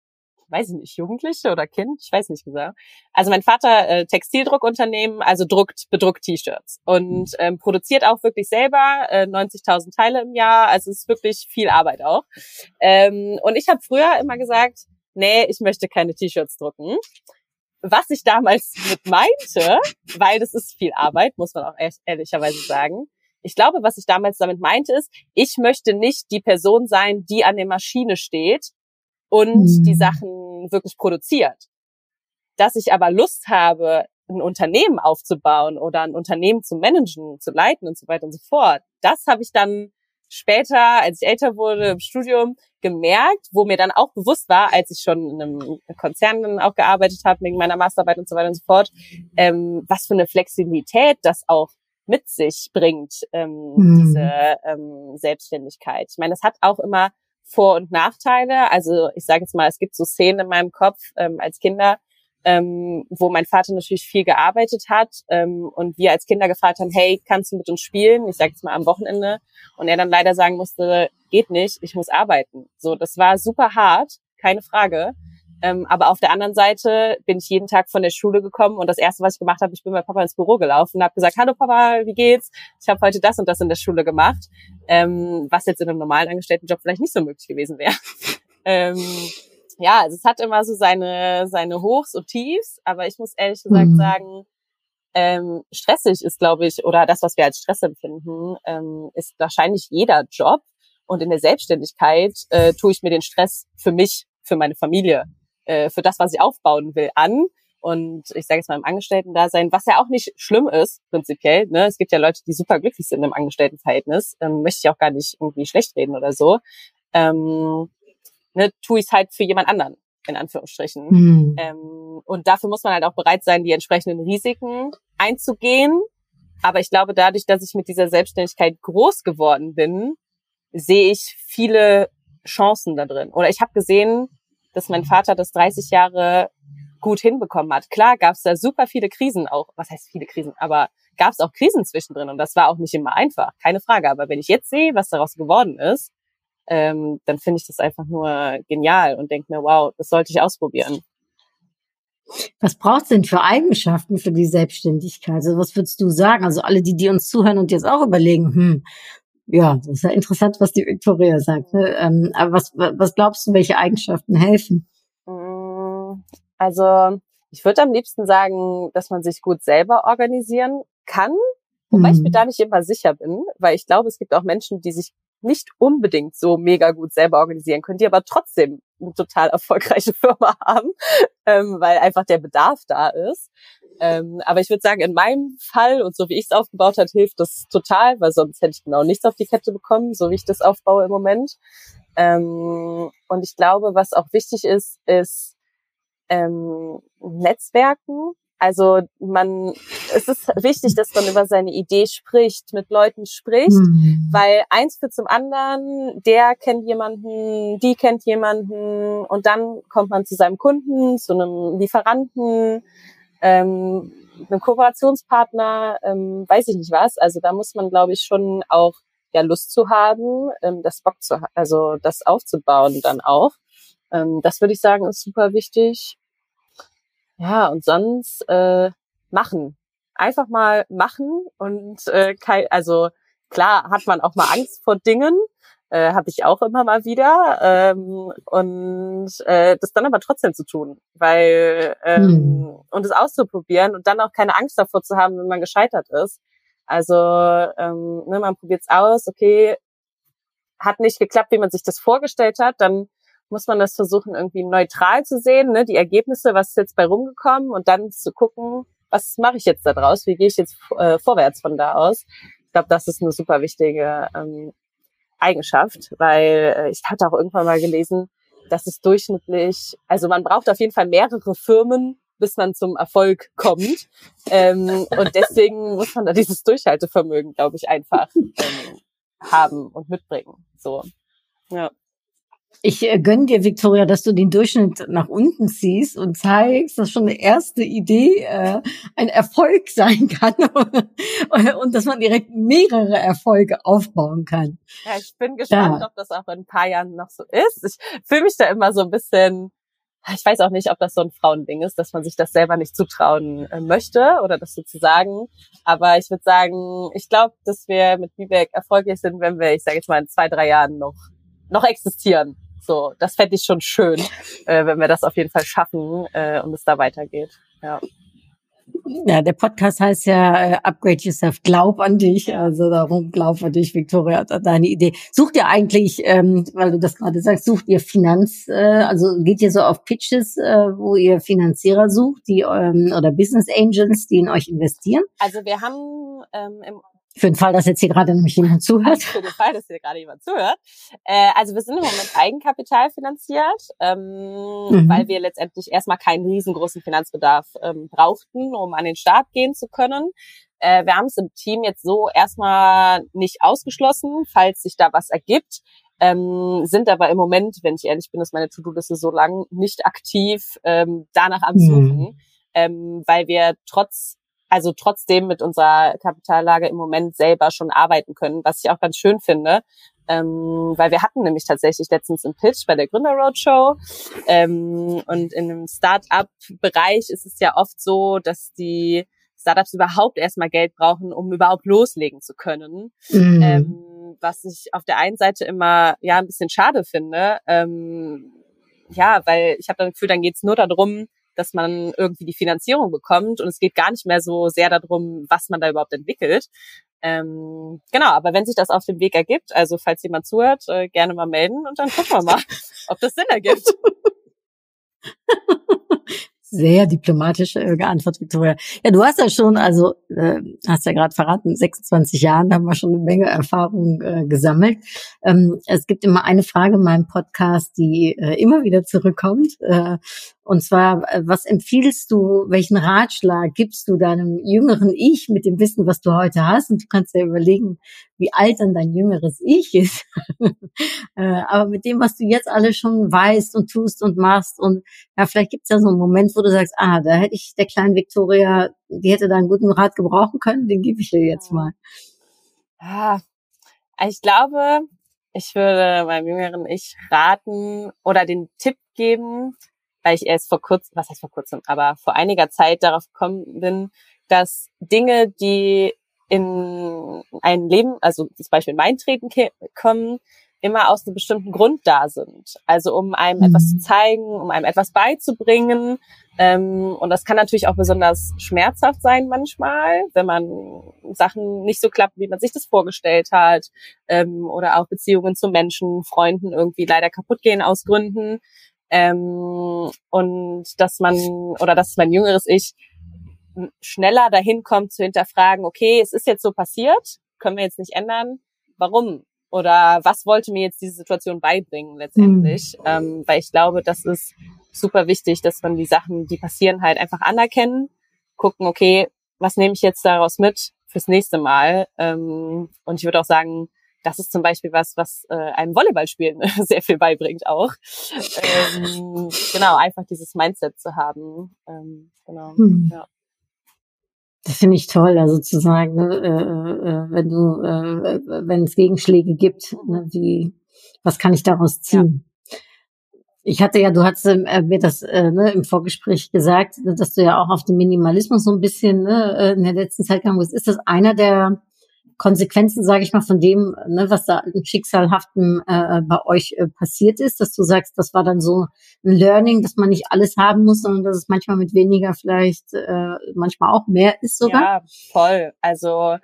weiß ich nicht, Jugendliche oder Kind, ich weiß nicht gesagt. Also mein Vater äh, Textildruckunternehmen, also druckt, bedruckt T-Shirts und ähm, produziert auch wirklich selber äh, 90.000 Teile im Jahr. Also es ist wirklich viel Arbeit auch. Ähm, und ich habe früher immer gesagt, nee, ich möchte keine T-Shirts drucken was ich damals mit meinte, weil das ist viel Arbeit, muss man auch ehrlicherweise sagen. Ich glaube, was ich damals damit meinte, ist, ich möchte nicht die Person sein, die an der Maschine steht und mhm. die Sachen wirklich produziert. Dass ich aber Lust habe, ein Unternehmen aufzubauen oder ein Unternehmen zu managen, zu leiten und so weiter und so fort, das habe ich dann später, als ich älter wurde im Studium, gemerkt, wo mir dann auch bewusst war, als ich schon in einem Konzern dann auch gearbeitet habe, wegen meiner Masterarbeit und so weiter und so fort, ähm, was für eine Flexibilität das auch mit sich bringt, ähm, mhm. diese ähm, Selbstständigkeit. Ich meine, das hat auch immer Vor- und Nachteile. Also ich sage jetzt mal, es gibt so Szenen in meinem Kopf ähm, als Kinder, ähm, wo mein Vater natürlich viel gearbeitet hat ähm, und wir als Kinder gefragt haben, hey, kannst du mit uns spielen? Ich sage jetzt mal am Wochenende. Und er dann leider sagen musste, geht nicht, ich muss arbeiten. So, das war super hart, keine Frage. Ähm, aber auf der anderen Seite bin ich jeden Tag von der Schule gekommen und das erste, was ich gemacht habe, ich bin bei Papa ins Büro gelaufen und habe gesagt, hallo Papa, wie geht's? Ich habe heute das und das in der Schule gemacht, ähm, was jetzt in einem normalen Angestelltenjob vielleicht nicht so möglich gewesen wäre. ähm, ja, also es hat immer so seine, seine Hochs und Tiefs, aber ich muss ehrlich gesagt mhm. sagen, ähm, stressig ist, glaube ich, oder das, was wir als Stress empfinden, ähm, ist wahrscheinlich jeder Job. Und in der Selbstständigkeit äh, tue ich mir den Stress für mich, für meine Familie, äh, für das, was ich aufbauen will, an. Und ich sage jetzt mal im Angestellten-Dasein, was ja auch nicht schlimm ist, prinzipiell. Ne? Es gibt ja Leute, die super glücklich sind im Angestelltenverhältnis. Ähm, möchte ich auch gar nicht irgendwie schlecht reden oder so. Ähm, ne, tue ich es halt für jemand anderen, in Anführungsstrichen. Mhm. Ähm, und dafür muss man halt auch bereit sein, die entsprechenden Risiken einzugehen. aber ich glaube, dadurch, dass ich mit dieser Selbstständigkeit groß geworden bin, sehe ich viele Chancen da drin. Oder ich habe gesehen, dass mein Vater das 30 Jahre gut hinbekommen hat. Klar gab es da super viele Krisen auch. Was heißt viele Krisen? Aber gab es auch Krisen zwischendrin und das war auch nicht immer einfach, keine Frage. Aber wenn ich jetzt sehe, was daraus geworden ist, ähm, dann finde ich das einfach nur genial und denke mir, wow, das sollte ich ausprobieren. Was braucht es denn für Eigenschaften für die Selbstständigkeit? Also was würdest du sagen? Also alle, die, die uns zuhören und jetzt auch überlegen, hm, ja, das ist ja interessant, was die Victoria sagt. Ne? Ähm, aber was, was glaubst du, welche Eigenschaften helfen? Mm, also ich würde am liebsten sagen, dass man sich gut selber organisieren kann, wobei hm. ich mir da nicht immer sicher bin, weil ich glaube, es gibt auch Menschen, die sich nicht unbedingt so mega gut selber organisieren können, die aber trotzdem eine total erfolgreiche Firma haben, ähm, weil einfach der Bedarf da ist. Ähm, aber ich würde sagen, in meinem Fall und so wie ich es aufgebaut hat, hilft das total, weil sonst hätte ich genau nichts auf die Kette bekommen, so wie ich das aufbaue im Moment. Ähm, und ich glaube, was auch wichtig ist, ist ähm, Netzwerken. Also man, es ist wichtig, dass man über seine Idee spricht, mit Leuten spricht, mhm. weil eins führt zum anderen, der kennt jemanden, die kennt jemanden und dann kommt man zu seinem Kunden, zu einem Lieferanten, ähm, einem Kooperationspartner, ähm, weiß ich nicht was. Also da muss man, glaube ich, schon auch ja Lust zu haben, ähm, das Bock zu, also das aufzubauen dann auch. Ähm, das würde ich sagen ist super wichtig. Ja, und sonst äh, machen. Einfach mal machen und äh, kein, also klar hat man auch mal Angst vor Dingen, äh, habe ich auch immer mal wieder ähm, und äh, das dann aber trotzdem zu tun, weil ähm, hm. und es auszuprobieren und dann auch keine Angst davor zu haben, wenn man gescheitert ist. Also ähm, ne, man probiert es aus, okay, hat nicht geklappt, wie man sich das vorgestellt hat, dann muss man das versuchen, irgendwie neutral zu sehen, ne? die Ergebnisse, was ist jetzt bei rumgekommen und dann zu gucken, was mache ich jetzt da draus, wie gehe ich jetzt äh, vorwärts von da aus. Ich glaube, das ist eine super wichtige ähm, Eigenschaft, weil äh, ich hatte auch irgendwann mal gelesen, dass es durchschnittlich, also man braucht auf jeden Fall mehrere Firmen, bis man zum Erfolg kommt. Ähm, und deswegen muss man da dieses Durchhaltevermögen, glaube ich, einfach ähm, haben und mitbringen. So. Ja. Ich äh, gönne dir, Victoria, dass du den Durchschnitt nach unten ziehst und zeigst, dass schon eine erste Idee äh, ein Erfolg sein kann und dass man direkt mehrere Erfolge aufbauen kann. Ja, ich bin gespannt, ja. ob das auch in ein paar Jahren noch so ist. Ich fühle mich da immer so ein bisschen, ich weiß auch nicht, ob das so ein Frauending ist, dass man sich das selber nicht zutrauen äh, möchte oder das sozusagen. Aber ich würde sagen, ich glaube, dass wir mit Bibeck erfolgreich sind, wenn wir, ich sage jetzt mal, in zwei, drei Jahren noch noch existieren. So, das fände ich schon schön, äh, wenn wir das auf jeden Fall schaffen äh, und es da weitergeht. Ja. Ja, der Podcast heißt ja äh, Upgrade Yourself, glaub an dich. Also darum glaub an dich, Victoria, deine Idee. Sucht ihr eigentlich, ähm, weil du das gerade sagst, sucht ihr Finanz, äh, also geht ihr so auf Pitches, äh, wo ihr Finanzierer sucht, die ähm, oder Business Angels, die in euch investieren? Also wir haben ähm, im für den Fall, dass jetzt hier gerade nämlich jemand zuhört. Für den Fall, dass hier gerade jemand zuhört. Äh, also wir sind im Moment Eigenkapital finanziert, ähm, mhm. weil wir letztendlich erstmal keinen riesengroßen Finanzbedarf ähm, brauchten, um an den Start gehen zu können. Äh, wir haben es im Team jetzt so erstmal nicht ausgeschlossen, falls sich da was ergibt. Ähm, sind aber im Moment, wenn ich ehrlich bin, ist meine To-Do-Liste so lang, nicht aktiv ähm, danach am mhm. Suchen, mhm. ähm, weil wir trotz also trotzdem mit unserer Kapitallage im Moment selber schon arbeiten können, was ich auch ganz schön finde. Ähm, weil wir hatten nämlich tatsächlich letztens einen Pitch bei der Gründer Roadshow ähm, und in einem Start-up-Bereich ist es ja oft so, dass die Startups überhaupt erstmal Geld brauchen, um überhaupt loslegen zu können. Mhm. Ähm, was ich auf der einen Seite immer ja ein bisschen schade finde. Ähm, ja, weil ich habe dann Gefühl, dann geht's nur darum, dass man irgendwie die Finanzierung bekommt und es geht gar nicht mehr so sehr darum, was man da überhaupt entwickelt. Ähm, genau, aber wenn sich das auf dem Weg ergibt, also falls jemand zuhört, äh, gerne mal melden und dann gucken wir mal, ob das Sinn ergibt. Sehr diplomatisch äh, geantwortet, Victoria. Ja, du hast ja schon, also äh, hast ja gerade verraten, 26 Jahren haben wir schon eine Menge Erfahrung äh, gesammelt. Ähm, es gibt immer eine Frage in meinem Podcast, die äh, immer wieder zurückkommt. Äh, Und zwar, äh, was empfiehlst du, welchen Ratschlag gibst du deinem jüngeren Ich mit dem Wissen, was du heute hast? Und du kannst ja überlegen, wie alt dann dein jüngeres Ich ist. Äh, aber mit dem, was du jetzt alles schon weißt und tust und machst und ja, vielleicht gibt es ja so einen Moment, wo du sagst, ah, da hätte ich der kleinen Victoria, die hätte da einen guten Rat gebrauchen können, den gebe ich dir jetzt mal. Ja, ich glaube, ich würde meinem jüngeren Ich raten oder den Tipp geben, weil ich erst vor kurzem, was heißt vor kurzem, aber vor einiger Zeit darauf gekommen bin, dass Dinge, die in ein Leben, also zum Beispiel in mein Treten kommen, immer aus einem bestimmten Grund da sind. Also um einem mhm. etwas zu zeigen, um einem etwas beizubringen. Ähm, und das kann natürlich auch besonders schmerzhaft sein manchmal, wenn man Sachen nicht so klappt, wie man sich das vorgestellt hat. Ähm, oder auch Beziehungen zu Menschen, Freunden irgendwie leider kaputt gehen aus Gründen. Ähm, und dass man, oder dass mein jüngeres Ich schneller dahin kommt zu hinterfragen, okay, es ist jetzt so passiert, können wir jetzt nicht ändern. Warum? Oder was wollte mir jetzt diese Situation beibringen letztendlich? Mhm. Ähm, weil ich glaube, das ist super wichtig, dass man die Sachen, die passieren, halt einfach anerkennen, gucken, okay, was nehme ich jetzt daraus mit fürs nächste Mal? Ähm, und ich würde auch sagen, das ist zum Beispiel was, was äh, einem Volleyballspielen sehr viel beibringt auch. Ähm, genau, einfach dieses Mindset zu haben. Ähm, genau, hm. ja. Das finde ich toll, also zu sagen, ne, äh, äh, wenn du, äh, wenn es Gegenschläge gibt, ne, wie, was kann ich daraus ziehen? Ja. Ich hatte ja, du hast äh, mir das äh, ne, im Vorgespräch gesagt, dass du ja auch auf den Minimalismus so ein bisschen ne, äh, in der letzten Zeit gegangen bist. Ist das einer der Konsequenzen, sage ich mal, von dem, ne, was da im Schicksalhaften äh, bei euch äh, passiert ist, dass du sagst, das war dann so ein Learning, dass man nicht alles haben muss, sondern dass es manchmal mit weniger vielleicht äh, manchmal auch mehr ist sogar? Ja, voll. Also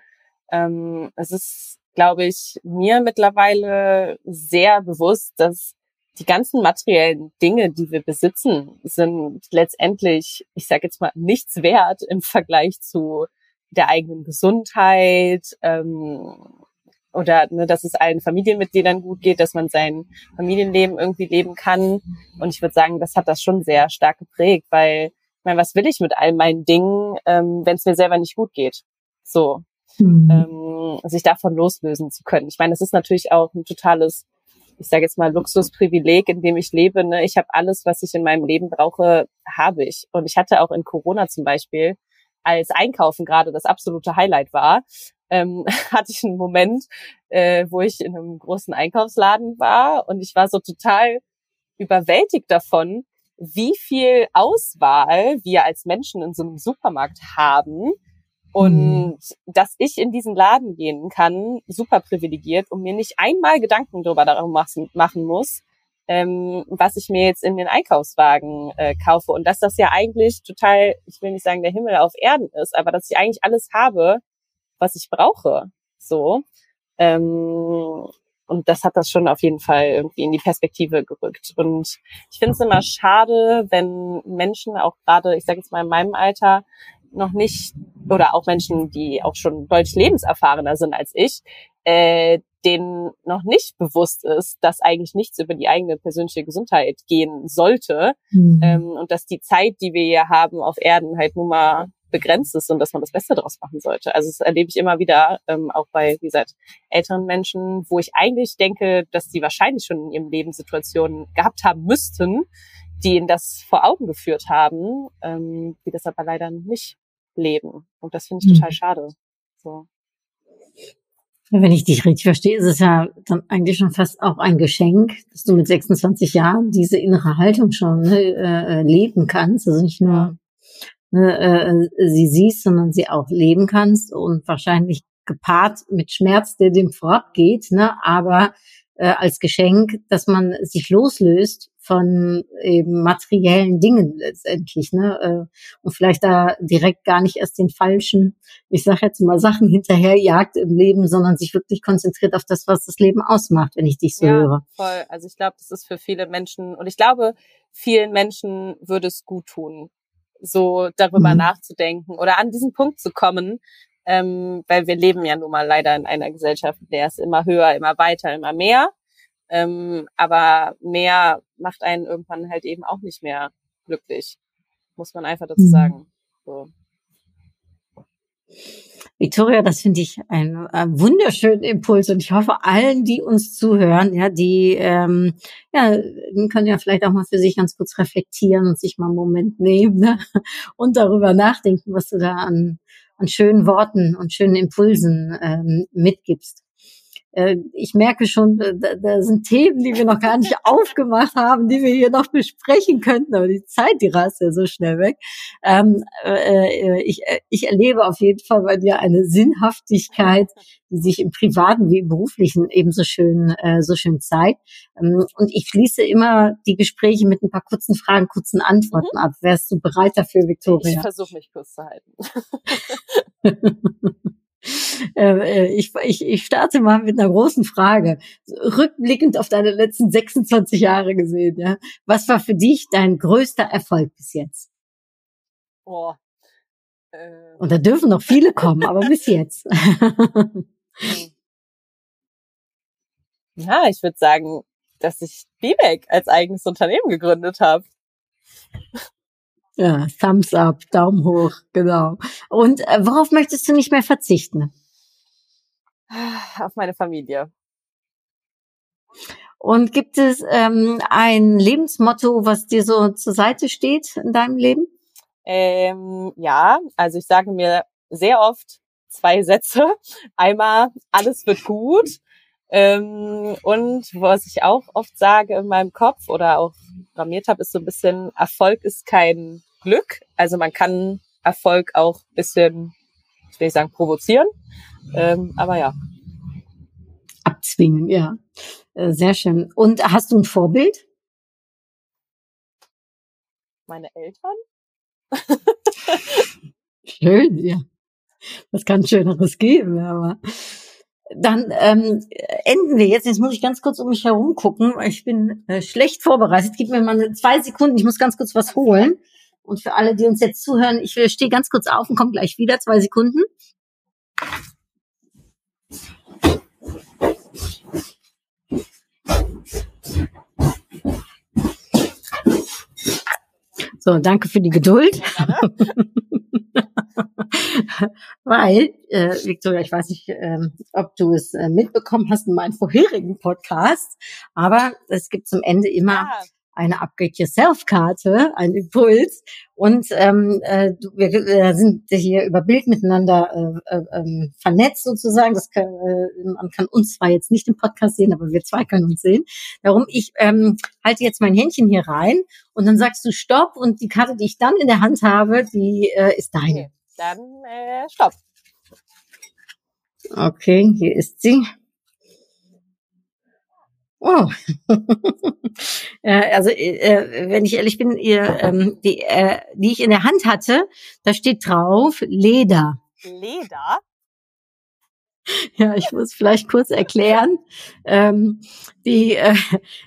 ähm, es ist, glaube ich, mir mittlerweile sehr bewusst, dass die ganzen materiellen Dinge, die wir besitzen, sind letztendlich, ich sage jetzt mal, nichts wert im Vergleich zu der eigenen Gesundheit ähm, oder ne, dass es allen Familienmitgliedern gut geht, dass man sein Familienleben irgendwie leben kann. Und ich würde sagen, das hat das schon sehr stark geprägt, weil ich meine, was will ich mit all meinen Dingen, ähm, wenn es mir selber nicht gut geht? So, mhm. ähm, sich davon loslösen zu können. Ich meine, das ist natürlich auch ein totales, ich sage jetzt mal Luxusprivileg, in dem ich lebe. Ne? Ich habe alles, was ich in meinem Leben brauche, habe ich. Und ich hatte auch in Corona zum Beispiel als Einkaufen gerade das absolute Highlight war, ähm, hatte ich einen Moment, äh, wo ich in einem großen Einkaufsladen war und ich war so total überwältigt davon, wie viel Auswahl wir als Menschen in so einem Supermarkt haben und mhm. dass ich in diesen Laden gehen kann, super privilegiert, und mir nicht einmal Gedanken darüber machen muss, ähm, was ich mir jetzt in den Einkaufswagen äh, kaufe. Und dass das ja eigentlich total, ich will nicht sagen, der Himmel auf Erden ist, aber dass ich eigentlich alles habe, was ich brauche. So. Ähm, und das hat das schon auf jeden Fall irgendwie in die Perspektive gerückt. Und ich finde es immer schade, wenn Menschen auch gerade, ich sage jetzt mal in meinem Alter, noch nicht, oder auch Menschen, die auch schon deutlich lebenserfahrener sind als ich, äh, denen noch nicht bewusst ist, dass eigentlich nichts über die eigene persönliche Gesundheit gehen sollte mhm. ähm, und dass die Zeit, die wir hier haben auf Erden, halt nun mal begrenzt ist und dass man das Beste daraus machen sollte. Also das erlebe ich immer wieder, ähm, auch bei, wie gesagt, älteren Menschen, wo ich eigentlich denke, dass die wahrscheinlich schon in ihrem Leben Situationen gehabt haben müssten, die ihnen das vor Augen geführt haben, ähm, die das aber leider nicht leben. Und das finde ich mhm. total schade. So. Wenn ich dich richtig verstehe, ist es ja dann eigentlich schon fast auch ein Geschenk, dass du mit 26 Jahren diese innere Haltung schon ne, äh, leben kannst. Also nicht nur ne, äh, sie siehst, sondern sie auch leben kannst und wahrscheinlich gepaart mit Schmerz, der dem vorab geht, ne, aber äh, als Geschenk, dass man sich loslöst von eben materiellen Dingen letztendlich, ne? Äh, und vielleicht da direkt gar nicht erst den falschen, ich sage jetzt mal Sachen hinterherjagt im Leben, sondern sich wirklich konzentriert auf das, was das Leben ausmacht, wenn ich dich so ja, höre. Voll. Also ich glaube, das ist für viele Menschen und ich glaube, vielen Menschen würde es gut tun, so darüber mhm. nachzudenken oder an diesen Punkt zu kommen, ähm, weil wir leben ja nun mal leider in einer Gesellschaft, der ist immer höher, immer weiter, immer mehr. Ähm, aber mehr macht einen irgendwann halt eben auch nicht mehr glücklich. Muss man einfach dazu mhm. sagen. So. Victoria, das finde ich ein, ein wunderschönen Impuls und ich hoffe allen, die uns zuhören, ja, die ähm, ja, können ja vielleicht auch mal für sich ganz kurz reflektieren und sich mal einen Moment nehmen ne? und darüber nachdenken, was du da an, an schönen Worten und schönen Impulsen ähm, mitgibst. Äh, ich merke schon, da, da sind Themen, die wir noch gar nicht aufgemacht haben, die wir hier noch besprechen könnten, aber die Zeit, die rast ja so schnell weg. Ähm, äh, ich, äh, ich erlebe auf jeden Fall bei dir eine Sinnhaftigkeit, die sich im privaten wie im beruflichen ebenso schön, äh, so schön zeigt. Ähm, und ich schließe immer die Gespräche mit ein paar kurzen Fragen, kurzen Antworten mhm. ab. Wärst du bereit dafür, Victoria? Ich versuche mich kurz zu halten. Äh, äh, ich, ich, ich starte mal mit einer großen Frage. Rückblickend auf deine letzten 26 Jahre gesehen, ja. Was war für dich dein größter Erfolg bis jetzt? Boah. Äh. Und da dürfen noch viele kommen, aber bis jetzt. ja, ich würde sagen, dass ich BBAC als eigenes Unternehmen gegründet habe. Ja, Thumbs up, Daumen hoch, genau. Und äh, worauf möchtest du nicht mehr verzichten? Auf meine Familie. Und gibt es ähm, ein Lebensmotto, was dir so zur Seite steht in deinem Leben? Ähm, ja, also ich sage mir sehr oft zwei Sätze. Einmal, alles wird gut. Ähm, und was ich auch oft sage in meinem Kopf oder auch programmiert habe, ist so ein bisschen, Erfolg ist kein Glück. Also man kann Erfolg auch bisschen, ich will nicht sagen, provozieren. Ähm, aber ja. Abzwingen, ja. Äh, sehr schön. Und hast du ein Vorbild? Meine Eltern. Schön, ja. Das kann Schöneres geben, aber dann ähm, enden wir jetzt. Jetzt muss ich ganz kurz um mich herum gucken. Ich bin äh, schlecht vorbereitet. Gib mir mal zwei Sekunden. Ich muss ganz kurz was holen. Und für alle, die uns jetzt zuhören, ich stehe ganz kurz auf und komme gleich wieder, zwei Sekunden. So, danke für die Geduld. Weil, äh, Victoria, ich weiß nicht, ähm, ob du es äh, mitbekommen hast in meinen vorherigen Podcasts, aber es gibt zum Ende immer ja eine Upgrade Yourself-Karte, ein Impuls. Und ähm, äh, wir äh, sind hier über Bild miteinander äh, äh, ähm, vernetzt sozusagen. Das kann, äh, man kann uns zwar jetzt nicht im Podcast sehen, aber wir zwei können uns sehen. Darum, ich ähm, halte jetzt mein Händchen hier rein und dann sagst du Stopp und die Karte, die ich dann in der Hand habe, die äh, ist deine. Okay, dann äh, Stopp. Okay, hier ist sie. Oh. also äh, wenn ich ehrlich bin, ihr, ähm, die, äh, die ich in der Hand hatte, da steht drauf Leder. Leder? Ja, ich muss vielleicht kurz erklären. Ähm, die äh,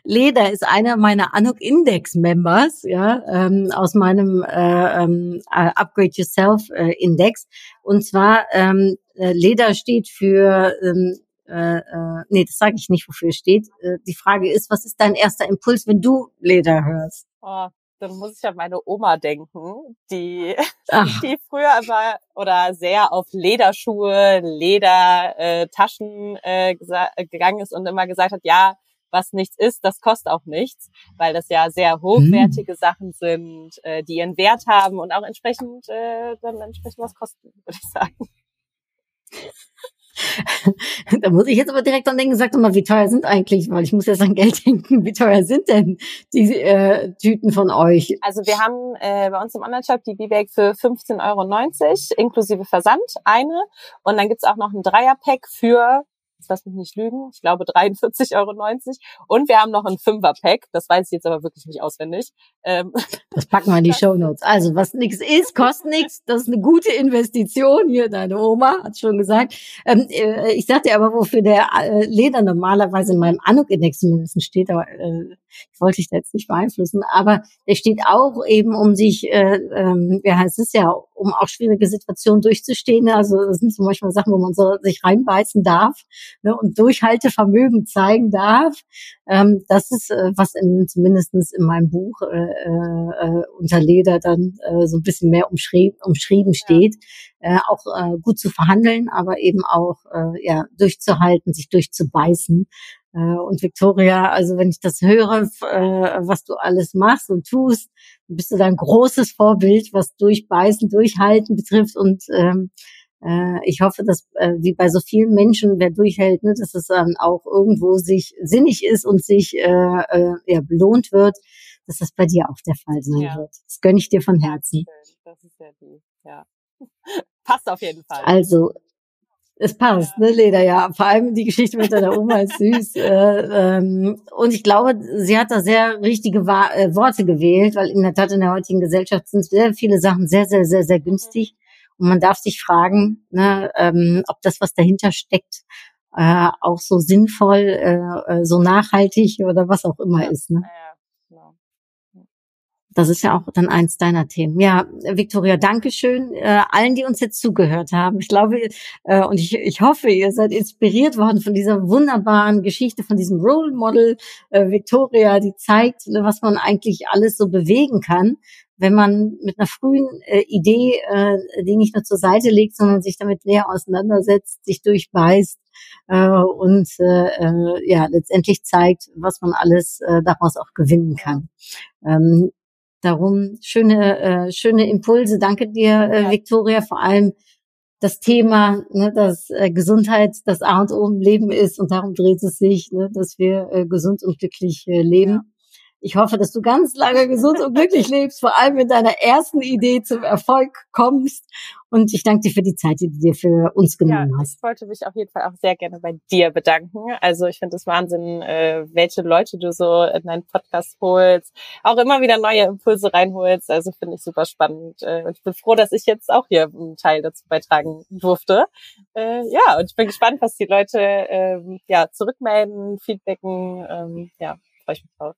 Leder ist einer meiner Anuk Index Members, ja, ähm, aus meinem äh, ähm, äh, Upgrade Yourself äh, Index. Und zwar ähm, äh, Leder steht für ähm, äh, äh, nee, das sage ich nicht, wofür es steht. Äh, die Frage ist, was ist dein erster Impuls, wenn du Leder hörst? Oh, dann muss ich an meine Oma denken, die, die früher immer oder sehr auf Lederschuhe, Ledertaschen äh, äh, gegangen ist und immer gesagt hat, ja, was nichts ist, das kostet auch nichts, weil das ja sehr hochwertige hm. Sachen sind, äh, die ihren Wert haben und auch entsprechend äh, dann entsprechend was kosten, würde ich sagen. da muss ich jetzt aber direkt dran denken, sag doch mal, wie teuer sind eigentlich, weil ich muss jetzt an Geld denken, wie teuer sind denn die äh, Tüten von euch? Also wir haben äh, bei uns im Online-Shop die B-Bag für 15,90 Euro inklusive Versand, eine. Und dann gibt's auch noch ein Dreier-Pack für jetzt lass mich nicht lügen, ich glaube 43,90 Euro. Und wir haben noch ein Fünfer-Pack, das weiß ich jetzt aber wirklich nicht auswendig. Ähm, das packen wir in die Show Notes. Also, was nichts ist, kostet nichts. Das ist eine gute Investition. Hier, deine Oma hat schon gesagt. Ähm, äh, ich sag dir aber, wofür der äh, Leder normalerweise in meinem Anuk-Index zumindest steht, aber äh, ich wollte dich da jetzt nicht beeinflussen. Aber der steht auch eben, um sich, äh, ähm, wie heißt es ja, um auch schwierige Situationen durchzustehen. Also das sind zum Beispiel Sachen, wo man so sich reinbeißen darf ne, und Durchhaltevermögen zeigen darf. Ähm, das ist, äh, was in, zumindestens in meinem Buch äh, äh, unter Leder dann äh, so ein bisschen mehr umschrieben, umschrieben steht. Ja. Äh, auch äh, gut zu verhandeln, aber eben auch äh, ja durchzuhalten, sich durchzubeißen. Äh, und Victoria, also wenn ich das höre, äh, was du alles machst und tust, bist du da ein großes Vorbild, was Durchbeißen, Durchhalten betrifft. Und ähm, äh, ich hoffe, dass äh, wie bei so vielen Menschen, wer durchhält, ne, dass es dann auch irgendwo sich sinnig ist und sich äh, äh, ja, belohnt wird, dass das bei dir auch der Fall sein ja. wird. Das gönne ich dir von Herzen. Das ist sehr lieb, ja. Passt auf jeden Fall. Also es passt, ja. ne, Leder, ja. Vor allem die Geschichte mit deiner Oma ist süß. Äh, ähm, und ich glaube, sie hat da sehr richtige Wa äh, Worte gewählt, weil in der Tat in der heutigen Gesellschaft sind sehr viele Sachen sehr, sehr, sehr, sehr günstig. Und man darf sich fragen, ne, ähm, ob das, was dahinter steckt, äh, auch so sinnvoll, äh, äh so nachhaltig oder was auch immer ja. ist. Ne? Ja, das ist ja auch dann eins deiner Themen. Ja, Victoria, Dankeschön äh, allen, die uns jetzt zugehört haben. Ich glaube äh, und ich, ich hoffe, ihr seid inspiriert worden von dieser wunderbaren Geschichte, von diesem Role Model äh, Victoria, die zeigt, was man eigentlich alles so bewegen kann, wenn man mit einer frühen äh, Idee äh, die nicht nur zur Seite legt, sondern sich damit näher auseinandersetzt, sich durchbeißt äh, und äh, äh, ja letztendlich zeigt, was man alles äh, daraus auch gewinnen kann. Ähm, Darum schöne, äh, schöne Impulse. Danke dir, äh, ja. Victoria, vor allem das Thema, ne, dass äh, Gesundheit das A und O im Leben ist und darum dreht es sich, ne, dass wir äh, gesund und glücklich äh, leben. Ja. Ich hoffe, dass du ganz lange gesund und glücklich lebst, vor allem mit deiner ersten Idee zum Erfolg kommst. Und ich danke dir für die Zeit, die du dir für uns genommen ja, hast. Ich wollte mich auf jeden Fall auch sehr gerne bei dir bedanken. Also ich finde es Wahnsinn, äh, welche Leute du so in deinen Podcast holst, auch immer wieder neue Impulse reinholst. Also finde ich super spannend. Äh, und ich bin froh, dass ich jetzt auch hier einen Teil dazu beitragen durfte. Äh, ja, und ich bin gespannt, was die Leute ähm, ja zurückmelden, feedbacken. Ähm, ja, freue ich mich drauf.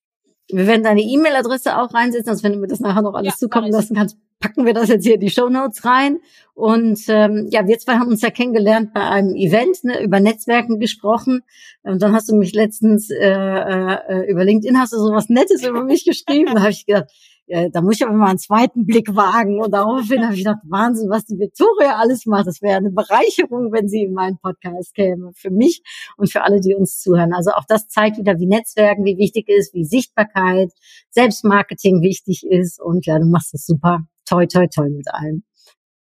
Wir werden deine E-Mail-Adresse auch reinsetzen, also wenn du mir das nachher noch alles ja, zukommen lassen kannst, packen wir das jetzt hier in die Show Notes rein. Und ähm, ja, wir zwei haben uns ja kennengelernt bei einem Event, ne, über Netzwerken gesprochen. Und dann hast du mich letztens äh, äh, über LinkedIn hast du so was Nettes über mich geschrieben. Da habe ich gedacht, ja, da muss ich aber mal einen zweiten Blick wagen. Und daraufhin habe ich gedacht, Wahnsinn, was die Victoria alles macht. Das wäre eine Bereicherung, wenn sie in meinen Podcast käme. Für mich und für alle, die uns zuhören. Also auch das zeigt wieder, wie Netzwerken, wie wichtig ist, wie Sichtbarkeit, Selbstmarketing wichtig ist. Und ja, du machst das super. Toi, toi, toi mit allem.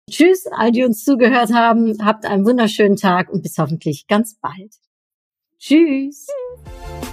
Tschüss, all die uns zugehört haben. Habt einen wunderschönen Tag und bis hoffentlich ganz bald. Tschüss. schlägt